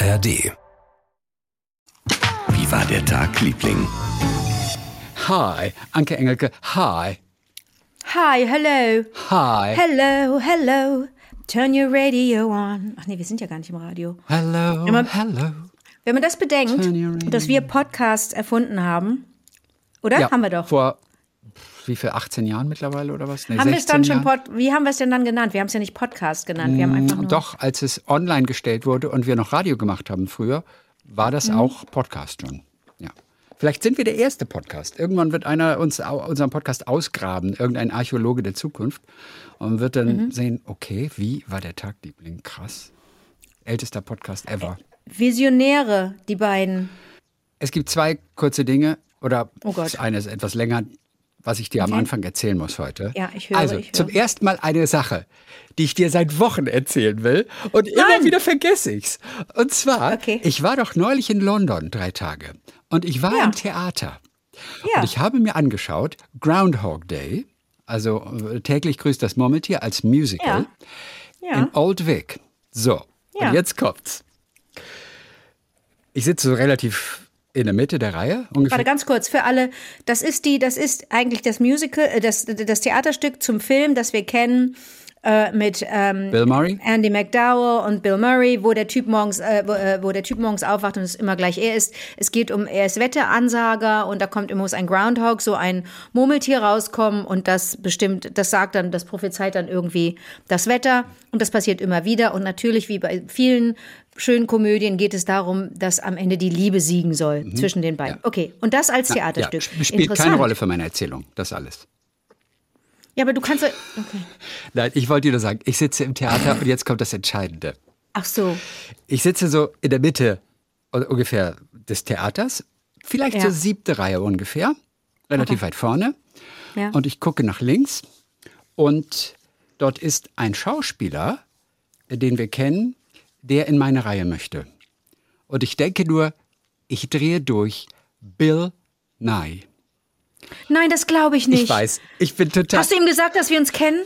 ARD. Wie war der Tag, Liebling? Hi, Anke Engelke, hi. Hi, hello. Hi. Hello, hello. Turn your radio on. Ach nee, wir sind ja gar nicht im Radio. Hello, Immer- hello. Wenn man das bedenkt, dass wir Podcasts erfunden haben, oder? haben wir doch. Vor wie viel, 18 Jahren mittlerweile oder was? Nee, haben wir es dann 16 schon? Pod Wie haben wir es denn dann genannt? Wir haben es ja nicht Podcast genannt. Wir haben einfach nur. Doch, als es online gestellt wurde und wir noch Radio gemacht haben früher, war das Mhm. auch Podcast schon. Ja. Vielleicht sind wir der erste Podcast. Irgendwann wird einer uns unseren Podcast ausgraben, irgendein Archäologe der Zukunft, und wird dann Mhm. sehen, okay, wie war der Tag, Liebling? Krass. Ältester Podcast ever. Visionäre, die beiden. Es gibt zwei kurze Dinge, oder Oh das eine ist etwas länger, was ich dir am Okay. Anfang erzählen muss heute. Ja, ich höre, Also, ich höre. zum ersten Mal eine Sache, die ich dir seit Wochen erzählen will und immer Nein. wieder vergesse ich's. Und zwar, Okay. ich war doch neulich in London drei Tage und ich war Ja. im Theater. Ja. Und ich habe mir angeschaut, Groundhog Day, also äh, täglich grüßt das Murmeltier als Musical Ja. in Old Vic. So, und jetzt kommt's. Ich sitze so relativ in der Mitte der Reihe, ungefähr. Warte ganz kurz für alle. Das ist die, das ist eigentlich das Musical, äh, das, das Theaterstück zum Film, das wir kennen äh, mit ähm, Bill Murray? Andy McDowell und Bill Murray, wo der Typ morgens, äh, wo, äh, wo der Typ morgens aufwacht und es immer gleich er ist. Es geht um, er ist Wetteransager und da kommt immer muss ein Groundhog, so ein Murmeltier rauskommen und das bestimmt, das sagt dann, das prophezeit dann irgendwie das Wetter und das passiert immer wieder und natürlich wie bei vielen schönen Komödien geht es darum, dass am Ende die Liebe siegen soll zwischen den beiden. Okay, und das als Theaterstück. Mhm. Ja, spielt keine. Rolle für meine Erzählung, das alles. Ja, aber du kannst. ja- Okay. Nein, ich wollte dir nur sagen, ich sitze im Theater und jetzt kommt das Entscheidende. Ach so. Ich sitze so in der Mitte un- ungefähr des Theaters, vielleicht Ja. so siebte Reihe ungefähr, relativ weit vorne. Ja. Und ich gucke nach links und dort ist ein Schauspieler, den wir kennen, der in meine Reihe möchte. Und ich denke nur, ich drehe durch Bill Nye. Nein, das glaube ich nicht. Ich weiß, ich bin total. Hast du ihm gesagt, dass wir uns kennen?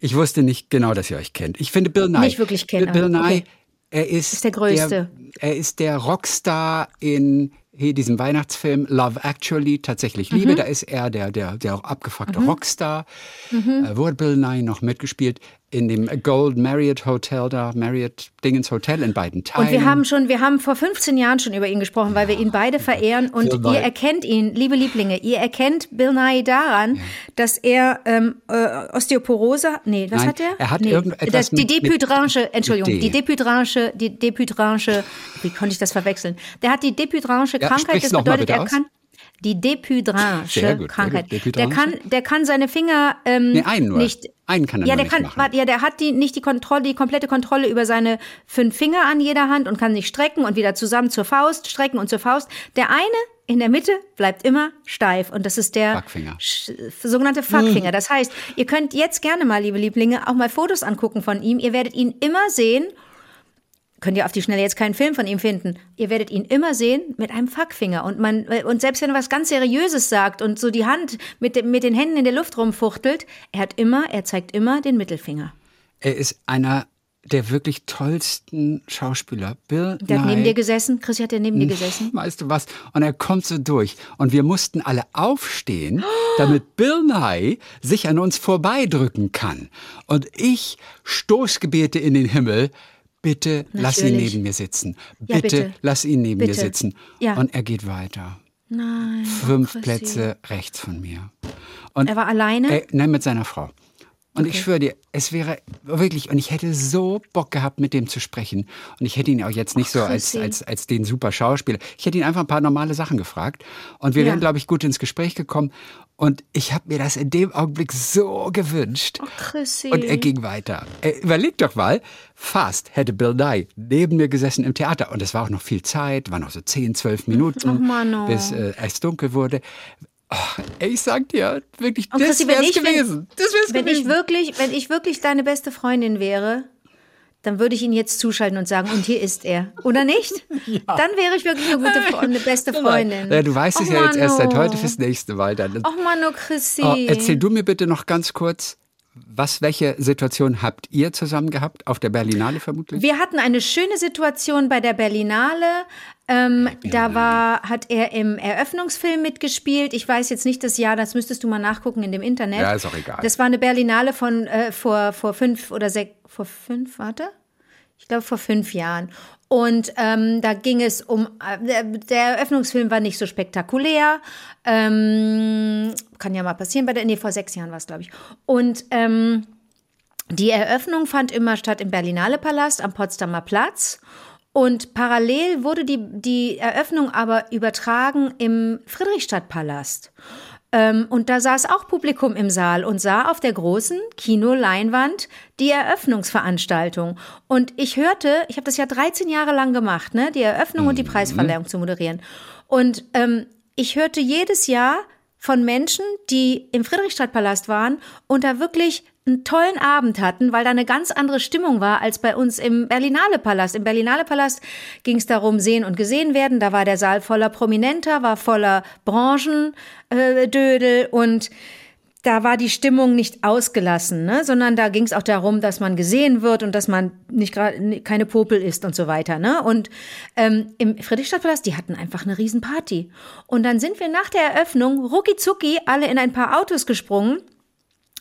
Ich wusste nicht genau, dass ihr euch kennt. Ich finde Bill Nye. Nicht wirklich kennen, Bill Nye, okay. er ist, Ist der Größte. er ist der Rockstar in hier diesem Weihnachtsfilm Love Actually, tatsächlich Liebe. Mhm. Da ist er der, der, der abgefuckte Rockstar. Äh, wo hat Bill Nye noch mitgespielt? In dem Gold Marriott Hotel da, Marriott Dingens Hotel in beiden Teilen. Und wir haben schon, wir haben vor 15 Jahren schon über ihn gesprochen, weil wir ihn beide verehren. Und Bill ihr erkennt ihn, liebe Lieblinge, ihr erkennt Bill Nye daran, dass er ähm, äh, Osteoporose, nee, was Nein, hat er? er hat nee, irgendetwas das, Die Depütranche, Entschuldigung, D. die Depütranche, die Depütranche, wie konnte ich das verwechseln? Der hat die Depütranche Ja, Krankheit, sprich's das bedeutet, er kann die sehr Depütranche gut. Krankheit. Der kann, der kann seine Finger ähm, Nee, einen nur. nicht. Einen kann er ja, der nicht kann, machen. ja, der hat die nicht die Kontrolle, die komplette Kontrolle über seine fünf Finger an jeder Hand und kann sich strecken und wieder zusammen zur Faust, strecken und zur Faust. Der eine in der Mitte bleibt immer steif und das ist der Fuckfinger. Sch- sogenannte Fuckfinger. Das heißt, ihr könnt jetzt gerne mal, liebe Lieblinge, auch mal Fotos angucken von ihm. Ihr werdet ihn immer sehen. Könnt ihr auf die Schnelle jetzt keinen Film von ihm finden. Ihr werdet ihn immer sehen mit einem Fuckfinger. Und man, und selbst wenn er was ganz Seriöses sagt und so die Hand mit, mit den Händen in der Luft rumfuchtelt, er hat immer, er zeigt immer den Mittelfinger. Er ist einer der wirklich tollsten Schauspieler. Bill Der hat Nye. neben dir gesessen. Chrissy hat ja neben dir gesessen. Weißt du was? Und er kommt so durch. Und wir mussten alle aufstehen, damit Bill Nye sich an uns vorbeidrücken kann. Und ich Stoßgebete in den Himmel. Bitte lass ihn Natürlich. neben mir sitzen. Ja, Bitte, bitte. lass ihn neben mir Bitte. sitzen. Ja. Und er geht weiter. Nein. Fünf. Plätze rechts von mir. Und Er war alleine? äh, nein, mit seiner Frau. Und ich schwöre dir, es wäre wirklich, und ich hätte so Bock gehabt, mit dem zu sprechen. Und ich hätte ihn auch jetzt nicht so als, als, als den super Schauspieler. Ich hätte ihn einfach ein paar normale Sachen gefragt. Und wir Ja. wären, glaube ich, gut ins Gespräch gekommen. Und ich habe mir das in dem Augenblick so gewünscht. Chrissy. Und er ging weiter. Äh, überleg doch mal, fast hätte Bill Nye neben mir gesessen im Theater. Und es war auch noch viel Zeit, waren noch so 10, 12 Minuten, Ach, bis äh, es dunkel wurde. Ach, ey, ich sag dir, wirklich, Und das ich- wenn- gewesen. das wär's Wenn gewesen. ich wirklich, wenn ich wirklich deine beste Freundin wäre, dann würde ich ihn jetzt zuschalten und sagen, und hier ist er. Oder nicht? Dann wäre ich wirklich eine gute Freundin, eine beste Freundin. Ja, du weißt es ja jetzt erst seit heute fürs nächste Mal. Dann. Ach Mano, Chrissy. Oh, erzähl du mir bitte noch ganz kurz, Was, welche Situation habt ihr zusammen gehabt? Auf der Berlinale vermutlich? Wir hatten eine schöne Situation bei der Berlinale. Ähm, da war, hat er im Eröffnungsfilm mitgespielt. Ich weiß jetzt nicht das Jahr, das müsstest du mal nachgucken in dem Internet. Ja, ist auch egal. Das war eine Berlinale von äh, vor, vor fünf oder sechs, vor fünf, warte? Ich glaube vor fünf Jahren. Und ähm, da ging es um, äh, der Eröffnungsfilm war nicht so spektakulär. Ähm, kann ja mal passieren bei der, nee, vor sechs Jahren war es, glaube ich. Und ähm, die Eröffnung fand immer statt im Berlinale Palast am Potsdamer Platz. Und parallel wurde die, die Eröffnung aber übertragen im Friedrichstadtpalast. Ähm, und da saß auch Publikum im Saal und sah auf der großen Kinoleinwand die Eröffnungsveranstaltung. Und ich hörte, ich habe das ja 13 Jahre lang gemacht, ne, die Eröffnung mhm. und die mhm. Preisverleihung zu moderieren. Und ähm, ich hörte jedes Jahr von Menschen, die im Friedrichstadtpalast waren und da wirklich einen tollen Abend hatten, weil da eine ganz andere Stimmung war als bei uns im Berlinale Palast. Im Berlinale Palast ging es darum, sehen und gesehen werden. Da war der Saal voller Prominenter, war voller Branchendödel äh, und da war die Stimmung nicht ausgelassen, ne? sondern da ging es auch darum, dass man gesehen wird und dass man nicht gerade keine Popel ist und so weiter. Ne? Und ähm, im Friedrichstadtpalast, die hatten einfach eine Riesenparty. Und dann sind wir nach der Eröffnung rucki zucki alle in ein paar Autos gesprungen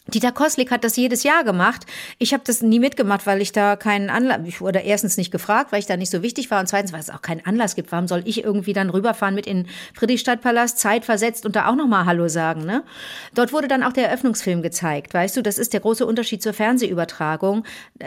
Dieter Koslik hat das jedes Jahr gemacht. Ich habe das nie mitgemacht, weil ich da keinen Anlass, ich wurde erstens nicht gefragt, weil ich da nicht so wichtig war und zweitens, weil es auch keinen Anlass gibt. Warum soll ich irgendwie dann rüberfahren mit in Friedrichstadtpalast, Zeit versetzt und da auch nochmal Hallo sagen, ne? Dort wurde dann auch der Eröffnungsfilm gezeigt, weißt du, das ist der große Unterschied zur Fernsehübertragung.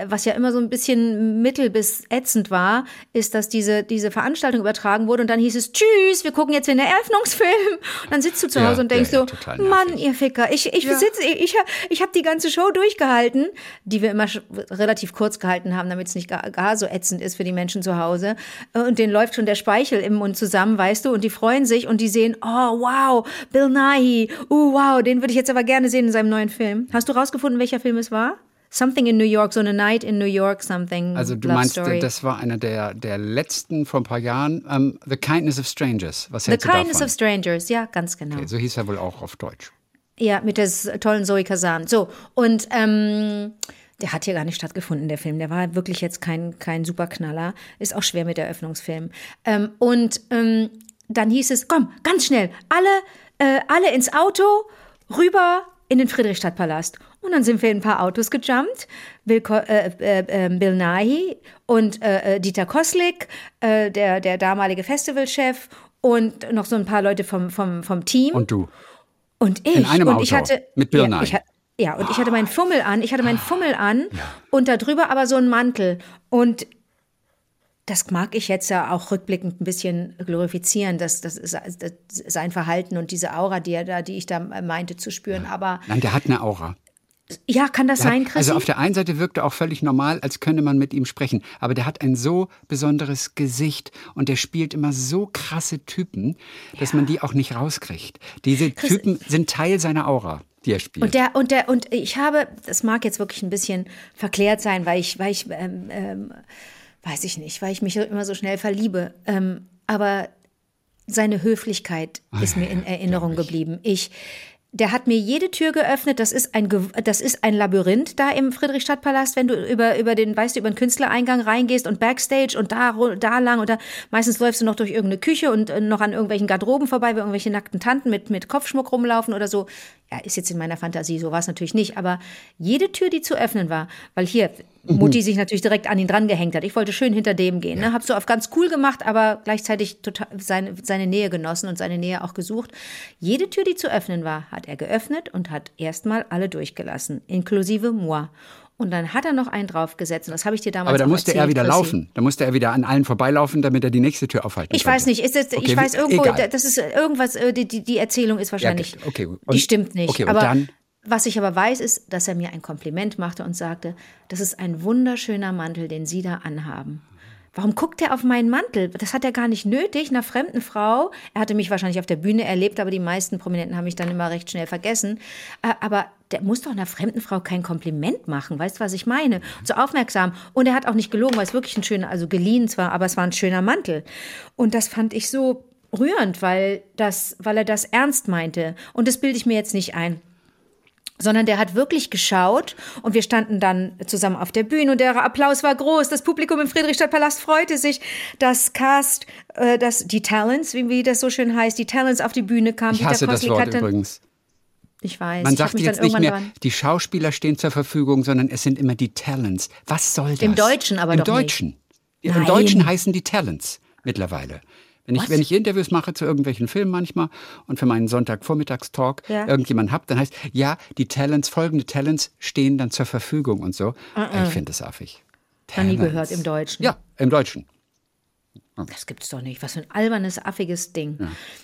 Was ja immer so ein bisschen mittel bis ätzend war, ist, dass diese, diese Veranstaltung übertragen wurde und dann hieß es, tschüss, wir gucken jetzt in den Eröffnungsfilm. Und dann sitzt du zu Hause ja, und denkst ja, ja, so, Mann, ihr Ficker, ich, ich sitze, ich, ich habe die ganze Show durchgehalten, die wir immer relativ kurz gehalten haben, damit es nicht gar, gar, so ätzend ist für die Menschen zu Hause. Und denen läuft schon der Speichel im Mund zusammen, weißt du, und die freuen sich und die sehen, oh wow, Bill Nighy, oh wow, den würde ich jetzt aber gerne sehen in seinem neuen Film. Hast du rausgefunden, welcher Film es war? Something in New York, so eine Night in New York, something. Also du Love meinst, Story. das war einer der, der letzten vor ein paar Jahren. Um, ähm, The Kindness of Strangers. Was The hältst Kindness du davon? of Strangers, ja, ganz genau. Okay, so hieß er wohl auch auf Deutsch. Ja, mit der tollen Zoe Kazan. So, und ähm, der hat hier gar nicht stattgefunden, der Film. Der war wirklich jetzt kein, kein Superknaller. Ist auch schwer mit der Eröffnungsfilm. Ähm, und ähm, dann hieß es, komm, ganz schnell, alle, äh, alle ins Auto, rüber in den Friedrichstadtpalast. Und dann sind wir in ein paar Autos gejumpt. Bill, äh, äh, ähm, Bill Nighy und äh, äh, Dieter Koslik, äh, der, der damalige Festivalchef und noch so ein paar Leute vom, vom, vom Team. Und du. Und ich. In einem und Auto. ich hatte, mit Bill ja, ja, und ich hatte meinen Fummel an. Ich hatte meinen Fummel an ja. und darüber aber so einen Mantel. Und das mag ich jetzt ja auch rückblickend ein bisschen glorifizieren, das, das, das sein Verhalten und diese Aura, die er da, die ich da meinte zu spüren. Aber Nein, der hat eine Aura. Ja, kann das der sein, Chris? Also auf der einen Seite wirkt er auch völlig normal, als könne man mit ihm sprechen. Aber der hat ein so besonderes Gesicht und der spielt immer so krasse Typen, dass ja. man die auch nicht rauskriegt. Diese Chris, Typen sind Teil seiner Aura. Die er spielt. Und der und der und ich habe, das mag jetzt wirklich ein bisschen verklärt sein, weil ich, weil ich, ähm, ähm, weiß ich nicht, weil ich mich immer so schnell verliebe. Ähm, aber seine Höflichkeit ist mir in Erinnerung geblieben. Ich, der hat mir jede Tür geöffnet. Das ist ein, das ist ein Labyrinth da im Friedrichstadtpalast, wenn du über, über den, weißt du, über den Künstlereingang reingehst und Backstage und da, da lang und meistens läufst du noch durch irgendeine Küche und äh, noch an irgendwelchen Garderoben vorbei, wo irgendwelche nackten Tanten mit, mit Kopfschmuck rumlaufen oder so. Ja, ist jetzt in meiner Fantasie, so war es natürlich nicht, aber jede Tür, die zu öffnen war, weil hier. Mutti sich natürlich direkt an ihn dran gehängt hat. Ich wollte schön hinter dem gehen, ne? Hab so auf ganz cool gemacht, aber gleichzeitig total seine, seine Nähe genossen und seine Nähe auch gesucht. Jede Tür, die zu öffnen war, hat er geöffnet und hat erstmal alle durchgelassen, inklusive moi. Und dann hat er noch einen draufgesetzt. Und das habe ich dir damals Aber da musste erzählt, er wieder Chrissy. laufen. Da musste er wieder an allen vorbeilaufen, damit er die nächste Tür aufhalten Ich konnte. weiß nicht. Ist das, okay, ich weiß irgendwo, egal. das ist irgendwas, äh, die, die, die Erzählung ist wahrscheinlich, ja, okay. Und, die stimmt nicht. Okay, und aber dann? Was ich aber weiß, ist, dass er mir ein Kompliment machte und sagte, das ist ein wunderschöner Mantel, den Sie da anhaben. Warum guckt er auf meinen Mantel? Das hat er gar nicht nötig, einer fremden Frau. Er hatte mich wahrscheinlich auf der Bühne erlebt, aber die meisten Prominenten haben mich dann immer recht schnell vergessen. Äh, aber der muss doch einer fremden Frau kein Kompliment machen. Weißt du, was ich meine? So aufmerksam. Und er hat auch nicht gelogen, weil es wirklich ein schöner, also geliehen zwar, aber es war ein schöner Mantel. Und das fand ich so rührend, weil das, weil er das ernst meinte. Und das bilde ich mir jetzt nicht ein. Sondern der hat wirklich geschaut und wir standen dann zusammen auf der Bühne und der Applaus war groß. Das Publikum im Friedrichstadtpalast freute sich, dass Cast, äh, dass die Talents, wie, wie das so schön heißt, die Talents auf die Bühne kamen. Ich hasse das Wort übrigens. Ich weiß. Man ich sagt jetzt nicht mehr, dran- die Schauspieler stehen zur Verfügung, sondern es sind immer die Talents. Was soll das? Im Deutschen aber Im doch nicht. Deutschen. Ja, Im Nein. Deutschen heißen die Talents mittlerweile. Wenn ich, wenn ich Interviews mache zu irgendwelchen Filmen manchmal und für meinen Sonntagvormittagstalk Ja. irgendjemanden hab, dann heißt, ja, die Talents, folgende Talents stehen dann zur Verfügung und so. Ich finde das affig. Noch nie Talents. gehört im Deutschen. Ja, im Deutschen. Das gibt's doch nicht. Was für ein albernes, affiges Ding.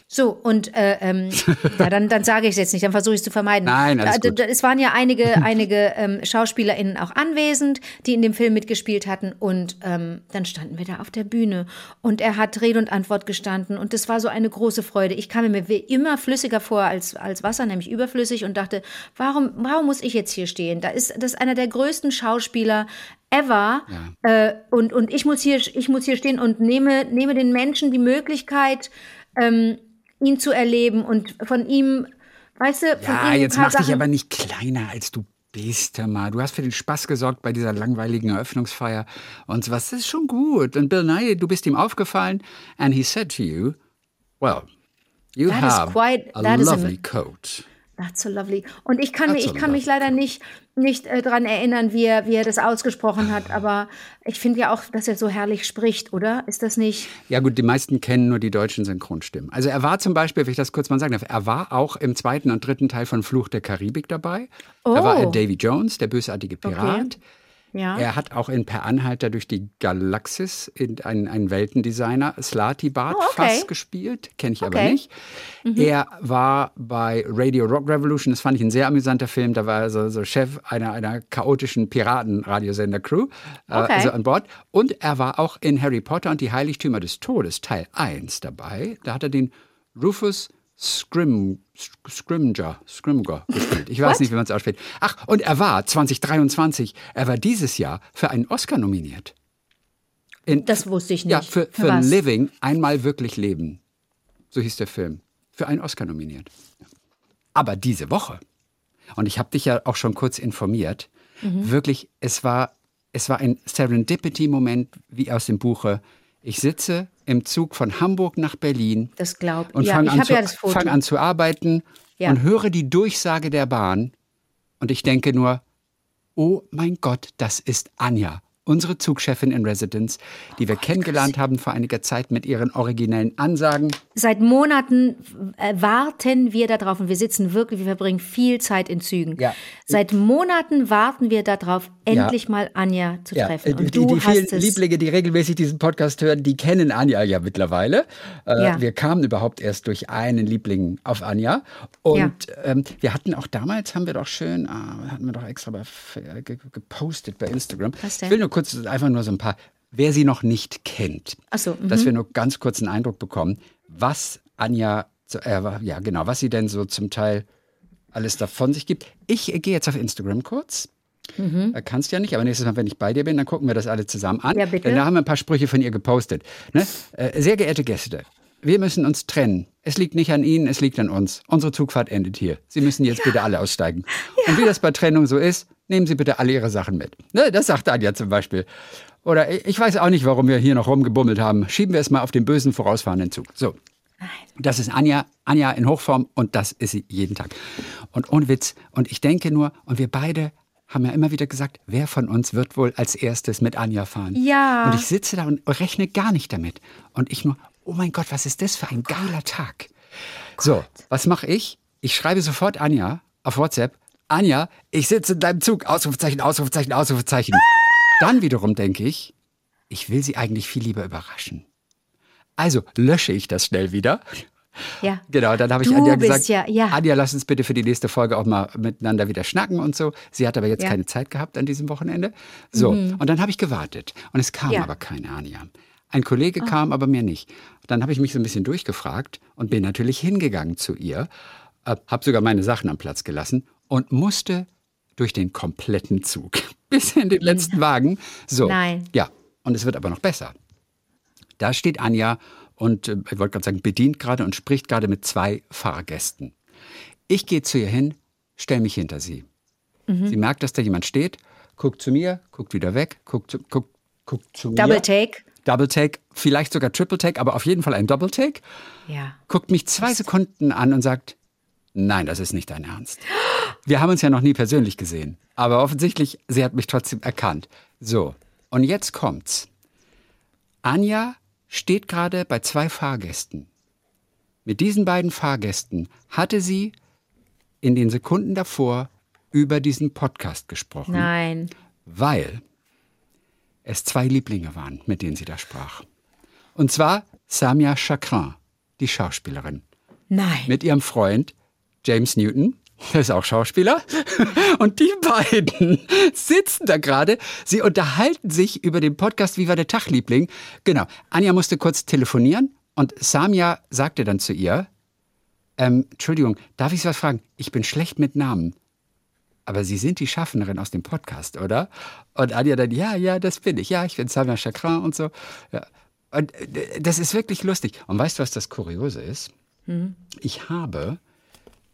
So, und äh, ähm, ja, dann, dann sage ich es jetzt nicht, dann versuche ich es zu vermeiden. Nein, alles Da- gut. da- Es waren ja einige, einige ähm, SchauspielerInnen auch anwesend, die in dem Film mitgespielt hatten. Und ähm, dann standen wir da auf der Bühne. Und er hat Rede und Antwort gestanden. Und das war so eine große Freude. Ich kam mir immer flüssiger vor als, als Wasser, nämlich überflüssig, und dachte, warum, warum muss ich jetzt hier stehen? Da ist das ist einer der größten Schauspieler ever. Äh, und, und ich muss hier, ich muss hier stehen und nehme, nehme den Menschen die Möglichkeit, ähm, ihn zu erleben und von ihm, weißt du, von Ja, ihm jetzt mach paar dich Sachen. aber nicht kleiner, als du bist, hör mal. Du hast für den Spaß gesorgt bei dieser langweiligen Eröffnungsfeier und so was. Das ist schon gut. Und Bill Nye, du bist ihm aufgefallen and he said to you, well, you That have quite- a is a- lovely coat. That's so lovely. Und ich kann, That's ich so kann mich leider nicht, nicht äh, daran erinnern, wie er, wie er das ausgesprochen hat. Aber ich finde ja auch, dass er so herrlich spricht, oder? Ist das nicht? Ja gut, die meisten kennen nur die deutschen Synchronstimmen. Also er war zum Beispiel, wenn ich das kurz mal sagen darf, er war auch im zweiten und dritten Teil von Fluch der Karibik dabei. Da war er Oh. Davy Jones, der bösartige Pirat. Ja. Er hat auch in Per Anhalter durch die Galaxis in einen, einen Weltendesigner, Slati Bart, Oh, okay. Fass gespielt. Kenne ich aber Okay. Mhm. nicht. Er war bei Radio Rock Revolution, das fand ich ein sehr amüsanter Film. Da war er so, so Chef einer, einer chaotischen Piraten-Radiosender-Crew äh, Okay. also an Bord. Und er war auch in Harry Potter und die Heiligtümer des Todes, Teil 1 dabei. Da hat er den Rufus Scrim, Scrimger, Scrimger gespielt. Ich weiß What? nicht, wie man es ausspricht. Ach, und er war 2023, er war dieses Jahr für einen Oscar nominiert. In, Das wusste ich nicht. ja, für, Für für? Living, einmal wirklich leben. So hieß der Film. Für einen Oscar nominiert. Aber diese Woche, und ich habe dich ja auch schon kurz informiert, Mhm. wirklich, es war, es war ein Serendipity-Moment, wie aus dem Buche. Ich sitze im Zug von Hamburg nach Berlin Das glaubt. und Ja, fange an, ja fang an zu arbeiten Ja. und höre die Durchsage der Bahn und ich denke nur, oh mein Gott, das ist Anja, unsere Zugchefin in Residence, die wir kennengelernt haben vor einiger Zeit mit ihren originellen Ansagen. Seit Monaten äh, warten wir darauf und wir sitzen wirklich, wir verbringen viel Zeit in Zügen. Ja. Seit Monaten warten wir darauf, endlich mal Anja zu treffen. äh, Und die, du die hast vielen es. Lieblinge, die regelmäßig diesen Podcast hören, die kennen Anja ja mittlerweile. Äh, Ja. Wir kamen überhaupt erst durch einen Liebling auf Anja. Und ähm, wir hatten auch damals, haben wir doch schön, ah, hatten wir doch extra bei, äh, ge- gepostet bei Instagram. Was denn? Ich will nur kurz, einfach nur so ein paar, wer sie noch nicht kennt. So, mhm. Dass wir nur ganz kurz einen Eindruck bekommen, was Anja, äh, ja genau, was sie denn so zum Teil alles davon sich gibt. Ich äh, gehe jetzt auf Instagram kurz. Äh, Kannst ja nicht, aber nächstes Mal, wenn ich bei dir bin, dann gucken wir das alle zusammen an. Ja, bitte. Denn da haben wir ein paar Sprüche von ihr gepostet. Ne? Äh, sehr geehrte Gäste, wir müssen uns trennen. Es liegt nicht an Ihnen, es liegt an uns. Unsere Zugfahrt endet hier. Sie müssen jetzt bitte alle aussteigen. Und wie das bei Trennung so ist, nehmen Sie bitte alle Ihre Sachen mit. Ne? Das sagt Anja zum Beispiel. Oder ich ich weiß auch nicht, warum wir hier noch rumgebummelt haben. Schieben wir es mal auf den bösen vorausfahrenden Zug. So. Das ist Anja, Anja in Hochform und das ist sie jeden Tag. Und ohne Witz. Und ich denke nur, und wir beide haben ja immer wieder gesagt, wer von uns wird wohl als erstes mit Anja fahren? Ja. Und ich sitze da und rechne gar nicht damit. Und ich nur, oh mein Gott, was ist das für ein geiler Tag? So, was mache ich? Ich schreibe sofort Anja auf WhatsApp. Anja, ich sitze in deinem Zug. Ausrufezeichen, Ausrufezeichen, Ausrufezeichen. Dann wiederum denke ich, ich will sie eigentlich viel lieber überraschen. Also lösche ich das schnell wieder. Ja. Genau, dann habe ich Du Anja gesagt, ja- ja. Anja, lass uns bitte für die nächste Folge auch mal miteinander wieder schnacken und so. Sie hat aber jetzt Ja. Mhm. keine Zeit gehabt an diesem Wochenende. So, und dann habe ich gewartet und es kam. Ah. aber keine Anja. Ein Kollege kam, aber mir nicht. Dann habe ich mich so ein bisschen durchgefragt und bin natürlich hingegangen zu ihr, äh, habe sogar meine Sachen am Platz gelassen und musste durch den kompletten Zug bis in den letzten Wagen. So, Nein. ja, und es wird aber noch besser. Da steht Anja und äh, ich wollte gerade sagen, bedient gerade und spricht gerade mit zwei Fahrgästen. Ich gehe zu ihr hin stelle mich hinter sie. Sie merkt, dass da jemand steht, guckt zu mir, guckt wieder weg, guckt zu, guckt, guckt zu Double mir. Take. Double Take, vielleicht sogar Triple Take, aber auf jeden Fall ein Double Take. Ja. Guckt mich zwei Sekunden an und sagt, nein, das ist nicht dein Ernst. Wir haben uns ja noch nie persönlich gesehen, aber offensichtlich, sie hat mich trotzdem erkannt. So, und jetzt kommt's. Anja steht gerade bei zwei Fahrgästen. Mit diesen beiden Fahrgästen hatte sie in den Sekunden davor über diesen Podcast gesprochen, Nein. weil es zwei Lieblinge waren, mit denen sie da sprach. Und zwar Samia Chakrin, die Schauspielerin, Nein. mit ihrem Freund James Newton, der ist auch Schauspieler. Und die beiden sitzen da gerade. Sie unterhalten sich über den Podcast Wie war der Tag, Liebling? Genau. Anja musste kurz telefonieren und Samia sagte dann zu ihr, ähm, Entschuldigung, darf ich Sie was fragen? Ich bin schlecht mit Namen. Aber Sie sind die Schaffnerin aus dem Podcast, oder? Und Anja dann, ja, ja, das bin ich. Ja, ich bin Samia Chakrin und so. Ja. Und äh, das ist wirklich lustig. Und weißt du, was das Kuriose ist? Ich habe,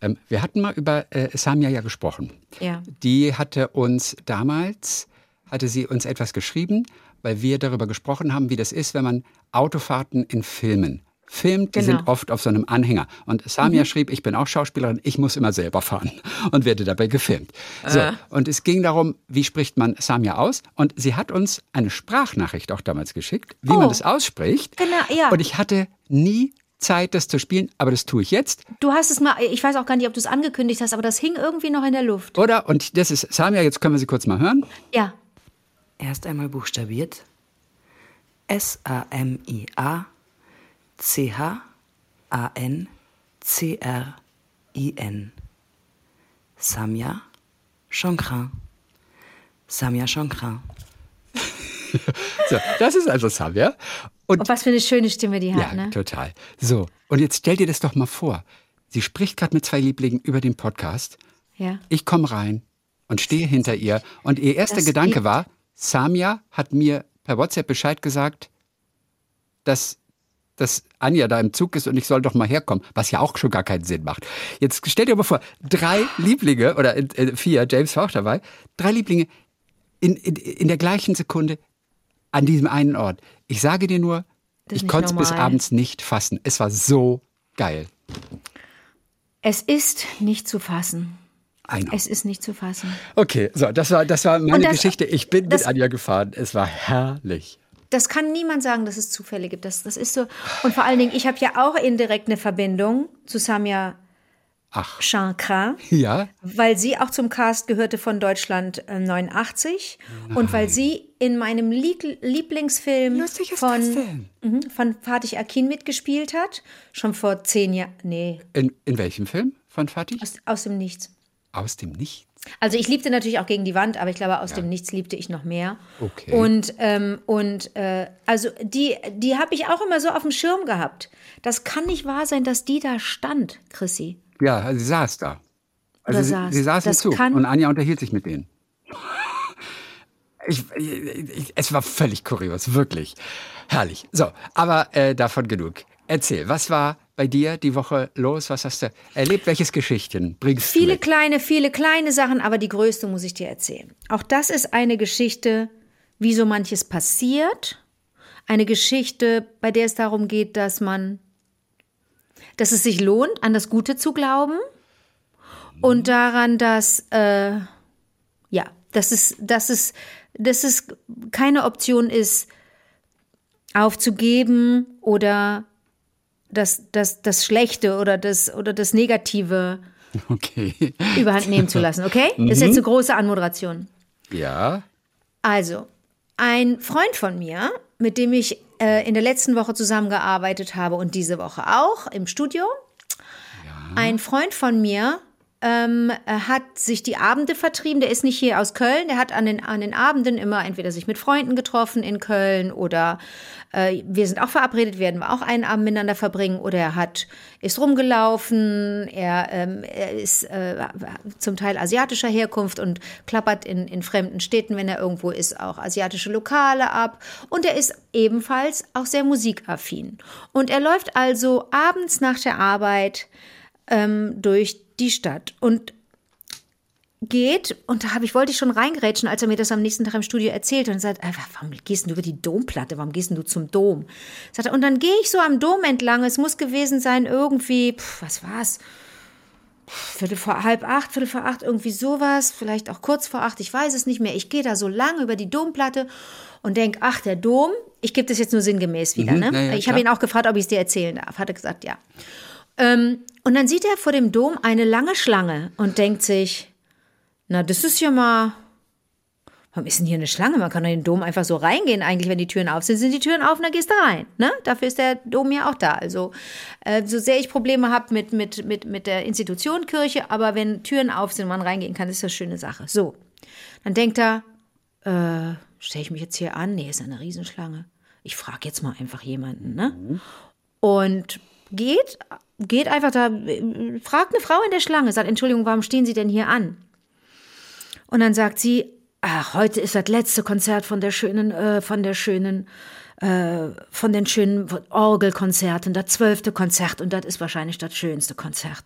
ähm, wir hatten mal über äh, Samia ja gesprochen. Ja. Die hatte uns damals, hatte sie uns etwas geschrieben, weil wir darüber gesprochen haben, wie das ist, wenn man Autofahrten in Filmen filmt. Die Genau. sind oft auf so einem Anhänger. Und Samia schrieb, ich bin auch Schauspielerin, ich muss immer selber fahren und werde dabei gefilmt. So, und es ging darum, wie spricht man Samia aus? Und sie hat uns eine Sprachnachricht auch damals geschickt, wie Oh. man das ausspricht. Genau, ja. Und ich hatte nie Zeit, das zu spielen, aber das tue ich jetzt. Du hast es mal, ich weiß auch gar nicht, ob du es angekündigt hast, aber das hing irgendwie noch in der Luft. Oder? Und das ist Samia, jetzt können wir sie kurz mal hören. Ja. Erst einmal buchstabiert. S-A-M-I-A C-H-A-N-C-R-I-N. Samia Chancrin. Samia Chancrin. So, das ist also Samia. Und Und was für eine schöne Stimme die hat, ja, ne? total. So, und jetzt stell dir das doch mal vor. Sie spricht gerade mit zwei Lieblingen über den Podcast. Ja. Ich komme rein und stehe hinter ihr. Und ihr erster Das Gedanke war, Samia hat mir per WhatsApp Bescheid gesagt, dass, dass Anja da im Zug ist und ich soll doch mal herkommen, was ja auch schon gar keinen Sinn macht. Jetzt stell dir mal vor, drei Lieblinge, oder äh, vier, James war auch dabei, drei Lieblinge in, in, in der gleichen Sekunde an diesem einen Ort. Ich sage dir nur, ich konnte es bis abends nicht fassen. Es war so geil. Es ist nicht zu fassen. Es ist nicht zu fassen. Okay, so, das war, das war meine das- Geschichte. Ich bin das- mit Anja gefahren. Es war herrlich. Das kann niemand sagen, dass es Zufälle gibt. Das, das ist so. Und vor allen Dingen, ich habe ja auch indirekt eine Verbindung zu Samia Ach, Chancrin, ja. weil sie auch zum Cast gehörte von Deutschland äh, 89 und weil sie in meinem Lieb Lieblingsfilm von? Mhm, von Fatih Akin mitgespielt hat. Schon vor zehn Jahren. Nee, In, in welchem Film von Fatih? aus, aus dem Nichts. Aus dem Nichts. Also ich liebte natürlich auch gegen die Wand, aber ich glaube, aus dem Nichts liebte ich noch mehr. Okay. Und, ähm, und äh, also die, die habe ich auch immer so auf dem Schirm gehabt. Das kann nicht wahr sein, dass die da stand, Chrissy. Ja, sie saß da. Also Oder sie, saß. sie saß im Das Zug und Anja unterhielt sich mit denen. Ich, ich, ich, es war völlig kurios, wirklich. Herrlich. So, aber äh, davon genug. Erzähl, was war bei dir die Woche los? Was hast du erlebt? Welches Geschichten bringst du Viele kleine, viele kleine Sachen, aber die größte muss ich dir erzählen. Auch das ist eine Geschichte, wie so manches passiert. Eine Geschichte, bei der es darum geht, dass man, dass es sich lohnt, an das Gute zu glauben und daran, dass, äh, ja, dass es, dass es, dass es keine Option ist, aufzugeben oder das, das, das Schlechte oder das, oder das Negative Okay. überhand nehmen zu lassen, okay? Das ist jetzt eine große Anmoderation. Ja. Also, ein Freund von mir, mit dem ich äh, in der letzten Woche zusammengearbeitet habe und diese Woche auch im Studio, ein Freund von mir ähm, äh, hat sich die Abende vertrieben. Der ist nicht hier aus Köln. Der hat an den, an den Abenden immer entweder sich mit Freunden getroffen in Köln oder äh, wir sind auch verabredet, werden wir auch einen Abend miteinander verbringen. Oder er hat, ist rumgelaufen. Er, ähm, er ist äh, zum Teil asiatischer Herkunft und klappert in, in fremden Städten, wenn er irgendwo ist, auch asiatische Lokale ab. Und er ist ebenfalls auch sehr musikaffin. Und er läuft also abends nach der Arbeit ähm, durch die Stadt. Und geht und da habe ich wollte ich schon reingerätschen, als er mir das am nächsten Tag im Studio erzählt und sagt, äh, warum gehst du über die Domplatte? Warum gehst du zum Dom? Sagt er, und dann gehe ich so am Dom entlang. Es muss gewesen sein irgendwie, pf, was war's? Viertel vor halb acht, Viertel vor acht, irgendwie sowas, vielleicht auch kurz vor acht, ich weiß es nicht mehr. Ich gehe da so lang über die Domplatte und denke, ach, der Dom, ich gebe das jetzt nur sinngemäß wieder. Mhm, ne? ja, ich habe ihn auch gefragt, ob ich es dir erzählen darf. Hat er gesagt, ja. Ähm, und dann sieht er vor dem Dom eine lange Schlange und denkt sich, na, das ist ja mal. Warum ist denn hier eine Schlange? Man kann doch in den Dom einfach so reingehen, eigentlich, wenn die Türen auf sind. Sind die Türen auf und dann gehst du rein. Ne? Dafür ist der Dom ja auch da. Also, äh, so sehr ich Probleme habe mit, mit, mit, mit der Institution Kirche, aber wenn Türen auf sind und man reingehen kann, ist das eine schöne Sache. So. Dann denkt er, äh, stelle ich mich jetzt hier an? Nee, ist eine Riesenschlange. Ich frage jetzt mal einfach jemanden, ne? Und geht, geht einfach da, fragt eine Frau in der Schlange, sagt, Entschuldigung, warum stehen Sie denn hier an? Und dann sagt sie, ach, heute ist das letzte Konzert von der schönen, äh, von der schönen, äh, von den schönen Orgelkonzerten, das zwölfte Konzert und das ist wahrscheinlich das schönste Konzert.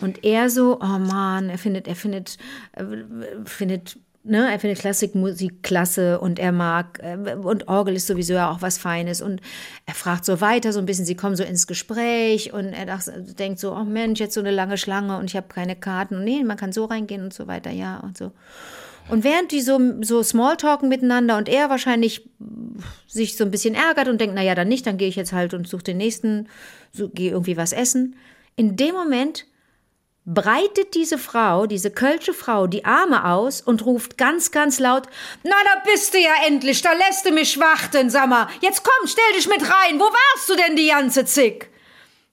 Und er so, oh Mann, er findet, er findet, äh, findet, ne, er findet Klassikmusik klasse und er mag, äh, und Orgel ist sowieso ja auch was Feines und er fragt so weiter, so ein bisschen, sie kommen so ins Gespräch und er dacht, denkt so, oh Mensch, jetzt so eine lange Schlange und ich habe keine Karten und nee, man kann so reingehen und so weiter, ja und so. Und während die so, so Smalltalken miteinander und er wahrscheinlich sich so ein bisschen ärgert und denkt, naja, dann nicht, dann gehe ich jetzt halt und suche den nächsten, so, gehe irgendwie was essen. In dem Moment breitet diese Frau, diese kölsche Frau, die Arme aus und ruft ganz, ganz laut, na, da bist du ja endlich, da lässt du mich warten, sag mal, jetzt komm, stell dich mit rein, wo warst du denn die ganze Zick?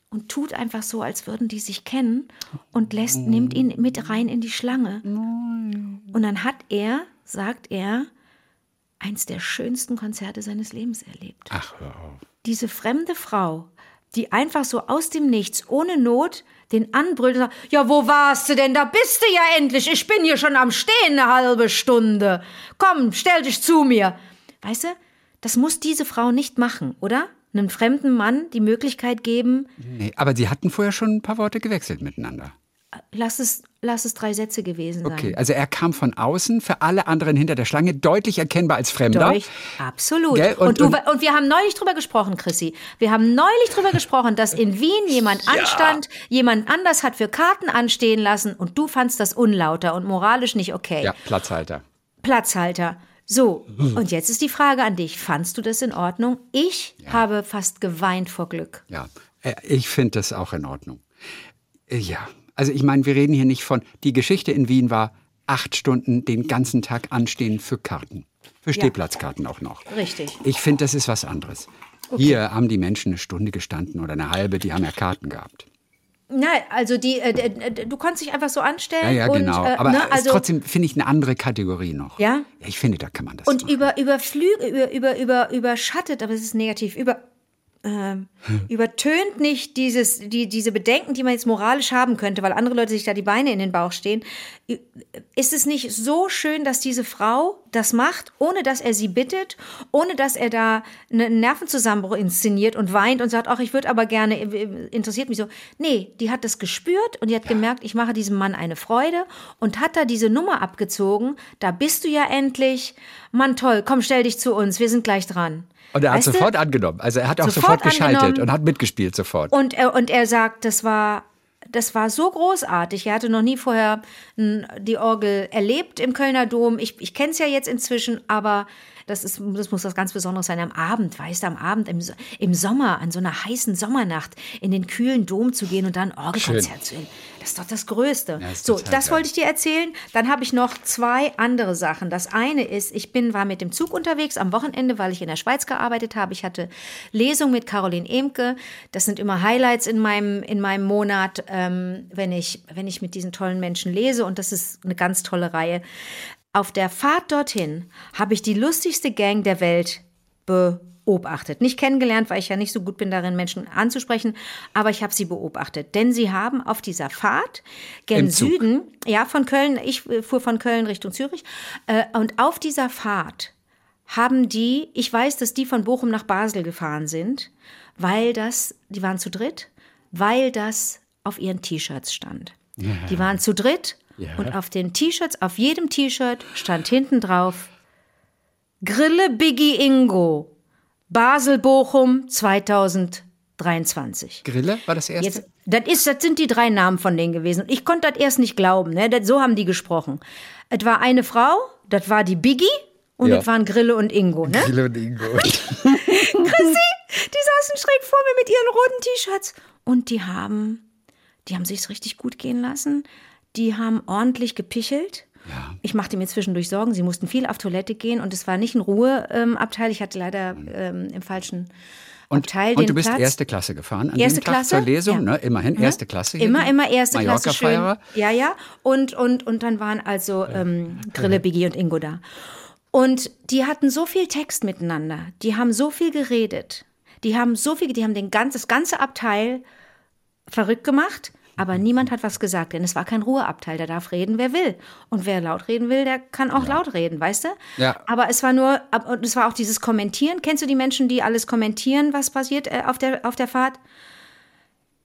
Und tut einfach so, als würden die sich kennen und lässt, nimmt ihn mit rein in die Schlange. Und dann hat er, sagt er, eins der schönsten Konzerte seines Lebens erlebt. Ach, hör auf. Diese fremde Frau, die einfach so aus dem Nichts, ohne Not, den anbrüllt und sagt, ja, wo warst du denn? Da bist du ja endlich. Ich bin hier schon am Stehen eine halbe Stunde. Komm, stell dich zu mir. Weißt du, das muss diese Frau nicht machen, oder? Einem fremden Mann die Möglichkeit geben, Nee, aber sie hatten vorher schon ein paar Worte gewechselt miteinander. Lass es, lass es drei Sätze gewesen sein. Okay, also er kam von außen, für alle anderen hinter der Schlange, deutlich erkennbar als Fremder. Durch, absolut. Und, Und- du, und- und wir haben neulich drüber gesprochen, Chrissy. Wir haben neulich drüber gesprochen, dass in Wien jemand anstand, jemand anders hat für Karten anstehen lassen und du fandst das unlauter und moralisch nicht okay. Ja, Platzhalter. Platzhalter. So, und jetzt ist die Frage an dich. Fandst du das in Ordnung? Ich habe fast geweint vor Glück. Ja, äh, ich finde das auch in Ordnung. Äh, Ja, also ich meine, wir reden hier nicht von, die Geschichte in Wien war acht Stunden den ganzen Tag anstehen für Karten. Für Stehplatzkarten auch noch. Richtig. Ich finde, das ist was anderes. Hier haben die Menschen eine Stunde gestanden oder eine halbe, die haben ja Karten gehabt. Na, also die, äh, du konntest dich einfach so anstellen. Ja, ja, und, genau. Äh, Aber ne, also, trotzdem, finde ich, eine andere Kategorie noch. Ja? Ich finde, da kann man das Und machen. über, überflüge, über, über, über, überschattet, aber es ist negativ, über, ähm, übertönt nicht dieses, die, diese Bedenken, die man jetzt moralisch haben könnte, weil andere Leute sich da die Beine in den Bauch stehen. Ist es nicht so schön, dass diese Frau das macht, ohne dass er sie bittet, ohne dass er da einen Nervenzusammenbruch inszeniert und weint und sagt, ach, ich würde aber gerne, interessiert mich so. Nee, die hat das gespürt und die hat gemerkt, ich mache diesem Mann eine Freude und hat da diese Nummer abgezogen. Da bist du ja endlich. Mann, toll, komm, stell dich zu uns, wir sind gleich dran. Und er hat Weißt du? sofort angenommen. Also er hat auch Sofort sofort, geschaltet und hat mitgespielt sofort. Und er, und er sagt, das war, das war so großartig. Er hatte noch nie vorher n, die Orgel erlebt im Kölner Dom. Ich, ich kenne es ja jetzt inzwischen, aber das, ist, das muss was ganz Besonderes sein. Am Abend, weißt du, am Abend im, im Sommer, an so einer heißen Sommernacht, in den kühlen Dom zu gehen und dann Orgelkonzert zu hören. Das ist doch das Größte. Ja, ist so, das geil. wollte ich dir erzählen. Dann habe ich noch zwei andere Sachen. Das eine ist, ich bin, war mit dem Zug unterwegs am Wochenende, weil ich in der Schweiz gearbeitet habe. Ich hatte Lesung mit Caroline Emke. Das sind immer Highlights in meinem, in meinem Monat, ähm, wenn, ich, wenn ich mit diesen tollen Menschen lese. Und das ist eine ganz tolle Reihe. Auf der Fahrt dorthin habe ich die lustigste Gang der Welt beobachtet. Nicht kennengelernt, weil ich ja nicht so gut bin darin, Menschen anzusprechen, aber ich habe sie beobachtet. Denn sie haben auf dieser Fahrt gen. Süden, ja, von Köln, ich äh, fuhr von Köln Richtung Zürich, äh, und auf dieser Fahrt haben die, ich weiß, dass die von Bochum nach Basel gefahren sind, weil das, die waren zu dritt, weil das auf ihren T-Shirts stand. Die waren zu dritt Ja. Und auf den T-Shirts, auf jedem T-Shirt stand hinten drauf Grille Biggie Ingo, Basel-Bochum 2023. Grille war das erste? Jetzt, das, ist, das sind die drei Namen von denen gewesen. Ich konnte das erst nicht glauben. Ne? Das, so haben die gesprochen. Es war eine Frau, das war die Biggie und Ja. es waren Grille und Ingo. Ne? Grille und Ingo. Chrissy, die saßen schräg vor mir mit ihren roten T-Shirts. Und die haben, die haben sich's richtig gut gehen lassen. Die haben ordentlich gepichelt. Ja. Ich machte mir zwischendurch Sorgen. Sie mussten viel auf Toilette gehen und es war nicht ein Ruheabteil. Ich hatte leider ähm, im falschen Und, Abteil und den du bist Platz. erste Klasse gefahren an Erste dem Tag Klasse? zur Lesung, Ja. ne? Immerhin erste Klasse. hier, Immer, immer erste Klasse schön. Mallorca-Feierer. Ja, ja. Und, und, und dann waren also ähm, Grille, Biggie und Ingo da. Und die hatten so viel Text miteinander. Die haben so viel geredet. Die haben so viel, die haben den ganz, das ganze Abteil verrückt gemacht. Aber niemand hat was gesagt, denn es war kein Ruheabteil. Der darf reden, wer will. Und wer laut reden will, der kann auch laut reden, weißt du? Ja. Aber es war nur, und es war auch dieses Kommentieren. Kennst du die Menschen, die alles kommentieren, was passiert äh, auf, der, auf der Fahrt?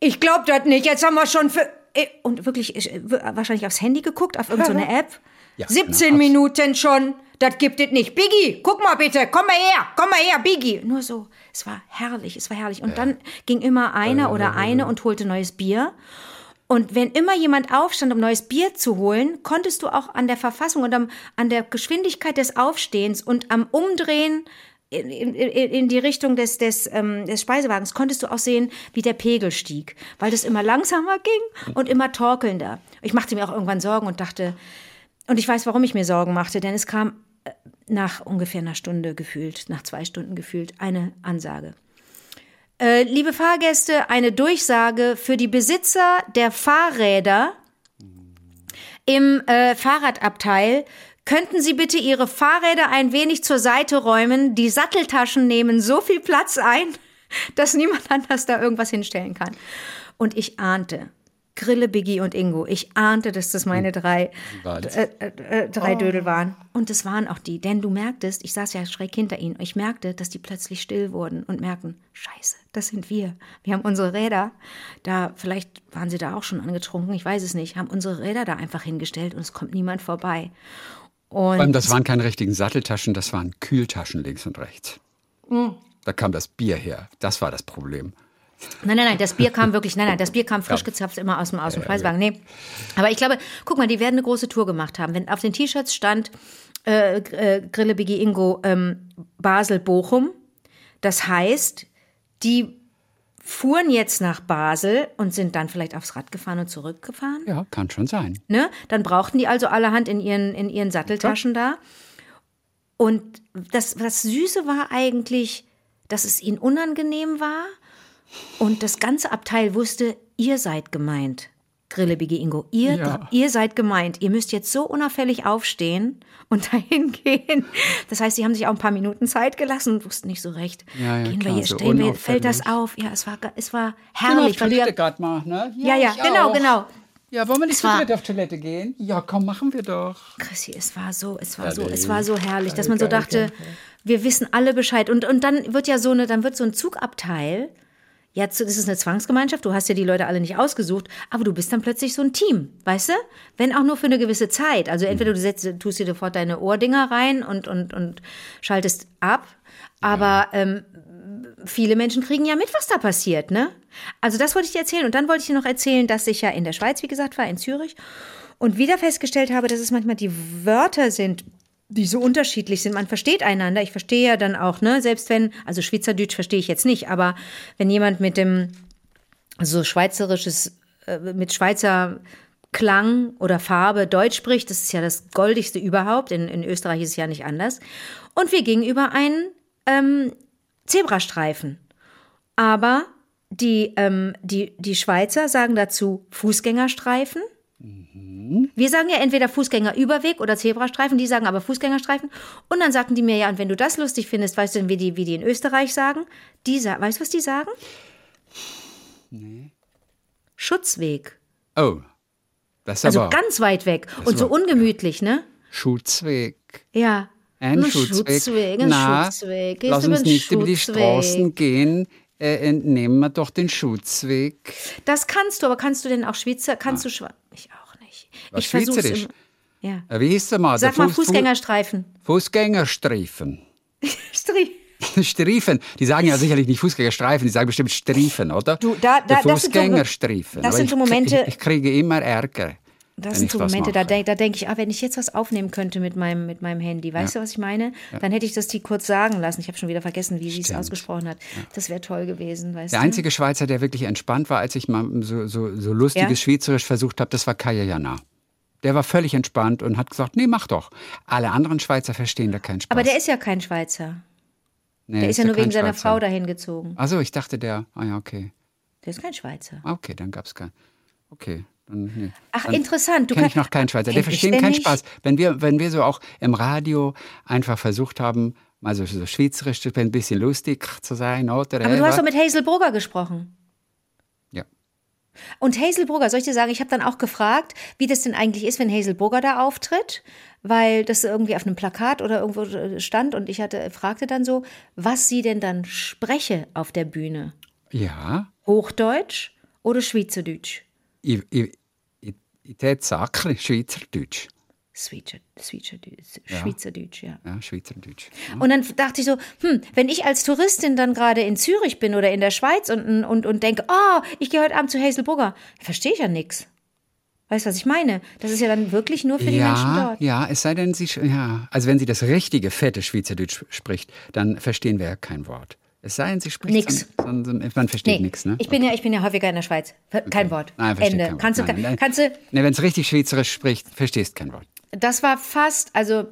Ich glaube das nicht. Jetzt haben wir schon für. äh, Und wirklich ich, äh, wahrscheinlich aufs Handy geguckt, auf irgendeine App. Ja, 17 genau. Minuten schon. Das gibt es nicht. Biggie, guck mal bitte. Komm mal her. Komm mal her, Biggie. Nur so. Es war herrlich. Es war herrlich. Und dann ging immer einer oder eine und holte neues Bier. Und wenn immer jemand aufstand, um neues Bier zu holen, konntest du auch an der Verfassung und am, an der Geschwindigkeit des Aufstehens und am Umdrehen in, in, in die Richtung des, des, ähm, des Speisewagens konntest du auch sehen, wie der Pegel stieg, weil das immer langsamer ging und immer torkelnder. Ich machte mir auch irgendwann Sorgen und dachte, und ich weiß, warum ich mir Sorgen machte, denn es kam äh, nach ungefähr einer Stunde gefühlt, nach zwei Stunden gefühlt, eine Ansage. Äh, liebe Fahrgäste, eine Durchsage für die Besitzer der Fahrräder im äh, Fahrradabteil. Könnten Sie bitte Ihre Fahrräder ein wenig zur Seite räumen? Die Satteltaschen nehmen so viel Platz ein, dass niemand anders da irgendwas hinstellen kann. Und ich ahnte, Grille, Biggie und Ingo, ich ahnte, dass das meine drei, war das? äh, äh, drei Dödel waren. Und es waren auch die, denn du merktest, ich saß ja schräg hinter ihnen, ich merkte, dass die plötzlich still wurden und merkten, scheiße, das sind wir. Wir haben unsere Räder, da, vielleicht waren sie da auch schon angetrunken, ich weiß es nicht, haben unsere Räder da einfach hingestellt und es kommt niemand vorbei. Und Vor allem, das waren keine richtigen Satteltaschen, das waren Kühltaschen links und rechts. Mm. Da kam das Bier her. Das war das Problem. Nein, nein, nein, das Bier kam wirklich, nein, nein, das Bier kam frisch gezapft immer aus dem, aus dem Preiswagen. Nee. Aber ich glaube, guck mal, die werden eine große Tour gemacht haben. Wenn auf den T-Shirts stand äh, äh, Grille Biggie Ingo ähm, Basel Bochum, das heißt, die fuhren jetzt nach Basel und sind dann vielleicht aufs Rad gefahren und zurückgefahren. Ja, kann schon sein. Ne? Dann brauchten die also allerhand in ihren, in ihren Satteltaschen da. Und das, das Süße war eigentlich, dass es ihnen unangenehm war und das ganze Abteil wusste, ihr seid gemeint. Grille Biggie Ingo, ihr, Ja. ihr seid gemeint. Ihr müsst jetzt so unauffällig aufstehen und dahin gehen. Das heißt, sie haben sich auch ein paar Minuten Zeit gelassen und wussten nicht so recht. Ja, ja, gehen klar, wir hier, so stehen wir, fällt das auf? Ja, es war, es war herrlich. du ja, gerade mal, ne? ja, ja, genau, auch. genau. Ja, wollen wir nicht dritt auf Toilette gehen? Ja, komm, machen wir doch. Chrissy, es war so, es war Ja, so, es war so herrlich, dass man so dachte, wir wissen alle Bescheid. Und, und dann wird ja so eine, dann wird so ein Zugabteil, das ist eine Zwangsgemeinschaft, du hast ja die Leute alle nicht ausgesucht, aber du bist dann plötzlich so ein Team, weißt du? Wenn auch nur für eine gewisse Zeit. Also entweder du setzt, tust dir sofort deine Ohrdinger rein und, und, und schaltest ab, aber ähm, viele Menschen kriegen ja mit, was da passiert, ne? Also das wollte ich dir erzählen. Und dann wollte ich dir noch erzählen, dass ich ja in der Schweiz, wie gesagt, war, in Zürich. Und wieder festgestellt habe, dass es manchmal die Wörter sind, die so unterschiedlich sind. Man versteht einander. Ich verstehe ja dann auch, ne, selbst wenn, also Schweizerdeutsch verstehe ich jetzt nicht, aber wenn jemand mit dem so schweizerisches, äh, mit Schweizer Klang oder Farbe Deutsch spricht, das ist ja das Goldigste überhaupt. In, in Österreich ist es ja nicht anders. Und wir gingen über einen ähm, Zebrastreifen. Aber die, ähm, die, die Schweizer sagen dazu Fußgängerstreifen. Wir sagen ja entweder Fußgängerüberweg oder Zebrastreifen, die sagen aber Fußgängerstreifen. Und dann sagten die mir, ja, und wenn du das lustig findest, weißt du denn, wie die, wie die in Österreich sagen? Die weißt du, was die sagen? Schutzweg. Oh, das ist Also aber ganz weit weg und so ungemütlich, ne? Schutzweg. Ja. Ein Ein Schutzweg. Schutzweg, ein Na, Schutzweg. Lass uns nicht über die Schutzweg. Straßen gehen. Äh, nehmen wir doch den Schutzweg. Das kannst du, aber kannst du denn auch Schweizer? Kannst du Schwe Ich auch Ich versuch's Schweizerisch? Ja. Äh, Wie hieß der mal? Sag Der mal Fuß- Fu- Fußgängerstreifen. Fußgängerstreifen. Strie- Striefen. Die sagen ja sicherlich nicht Fußgängerstreifen, die sagen bestimmt Striefen, oder? Du, da- Der da- das sind so- Fußgängerstreifen. das sind ich, so Momente- Ich, ich kriege immer Ärger. Das sind so Momente, da, denk, denke ich, ah, wenn ich jetzt was aufnehmen könnte mit meinem, mit meinem Handy, weißt du, was ich meine? Dann hätte ich das die kurz sagen lassen. Ich habe schon wieder vergessen, wie sie es ausgesprochen hat. Das wäre toll gewesen, weißt Der du? einzige Schweizer, der wirklich entspannt war, als ich mal so, so, so lustiges Ja? Schweizerisch versucht habe, das war Kaya Jana. Der war völlig entspannt und hat gesagt, nee, mach doch. Alle anderen Schweizer verstehen da keinen Spaß. Aber der ist ja kein Schweizer. nee, Der ist ja nur wegen seiner Schweizer. Frau dahin gezogen. Achso, ich dachte der, ah ja, okay. Der ist kein Schweizer. Ah, Okay, dann gab's kein. Okay, dann, nee. Ach, dann interessant. Du Kenn kann- ich noch keinen Schweizer. Der verstehen denn keinen? Spaß. Wenn wir, wenn wir so auch im Radio einfach versucht haben, mal so, so schweizerisch zu ein bisschen lustig zu sein, oder? Aber du hast doch mit Hazel Brugger gesprochen. Ja. Und Hazel Brugger, soll ich dir sagen, ich habe dann auch gefragt, wie das denn eigentlich ist, wenn Hazel Brugger da auftritt, weil das irgendwie auf einem Plakat oder irgendwo stand und ich hatte, fragte dann so, was sie denn dann spreche auf der Bühne. Ja. Hochdeutsch oder Schweizerdeutsch? Ich, ich, ich, ich tät Schweizerdeutsch. Schweizer, Schweizerdeutsch, Schweizerdeutsch, ja. Ja, Schweizerdeutsch. Und dann dachte ich so, hm, wenn ich als Touristin dann gerade in Zürich bin oder in der Schweiz und, und, und denke, oh, ich gehe heute Abend zu Hazel Brugger, verstehe ich ja nix. Weißt du, was ich meine? Das ist ja dann wirklich nur für die Menschen Ja, dort. ja, es sei denn, sie, ja, also wenn sie das richtige, fette Schweizerdeutsch spricht, dann verstehen wir ja kein Wort. Es sei denn, sie spricht Nix. So, so, man versteht nichts, ne? ich bin ja, ich bin ja häufiger in der Schweiz. Kein Wort. Nein, Ende. kein Wort. Kannst du, Nein, nein. kannst du, Ne, wenn es richtig Schweizerisch spricht, verstehst kein Wort. das war fast, also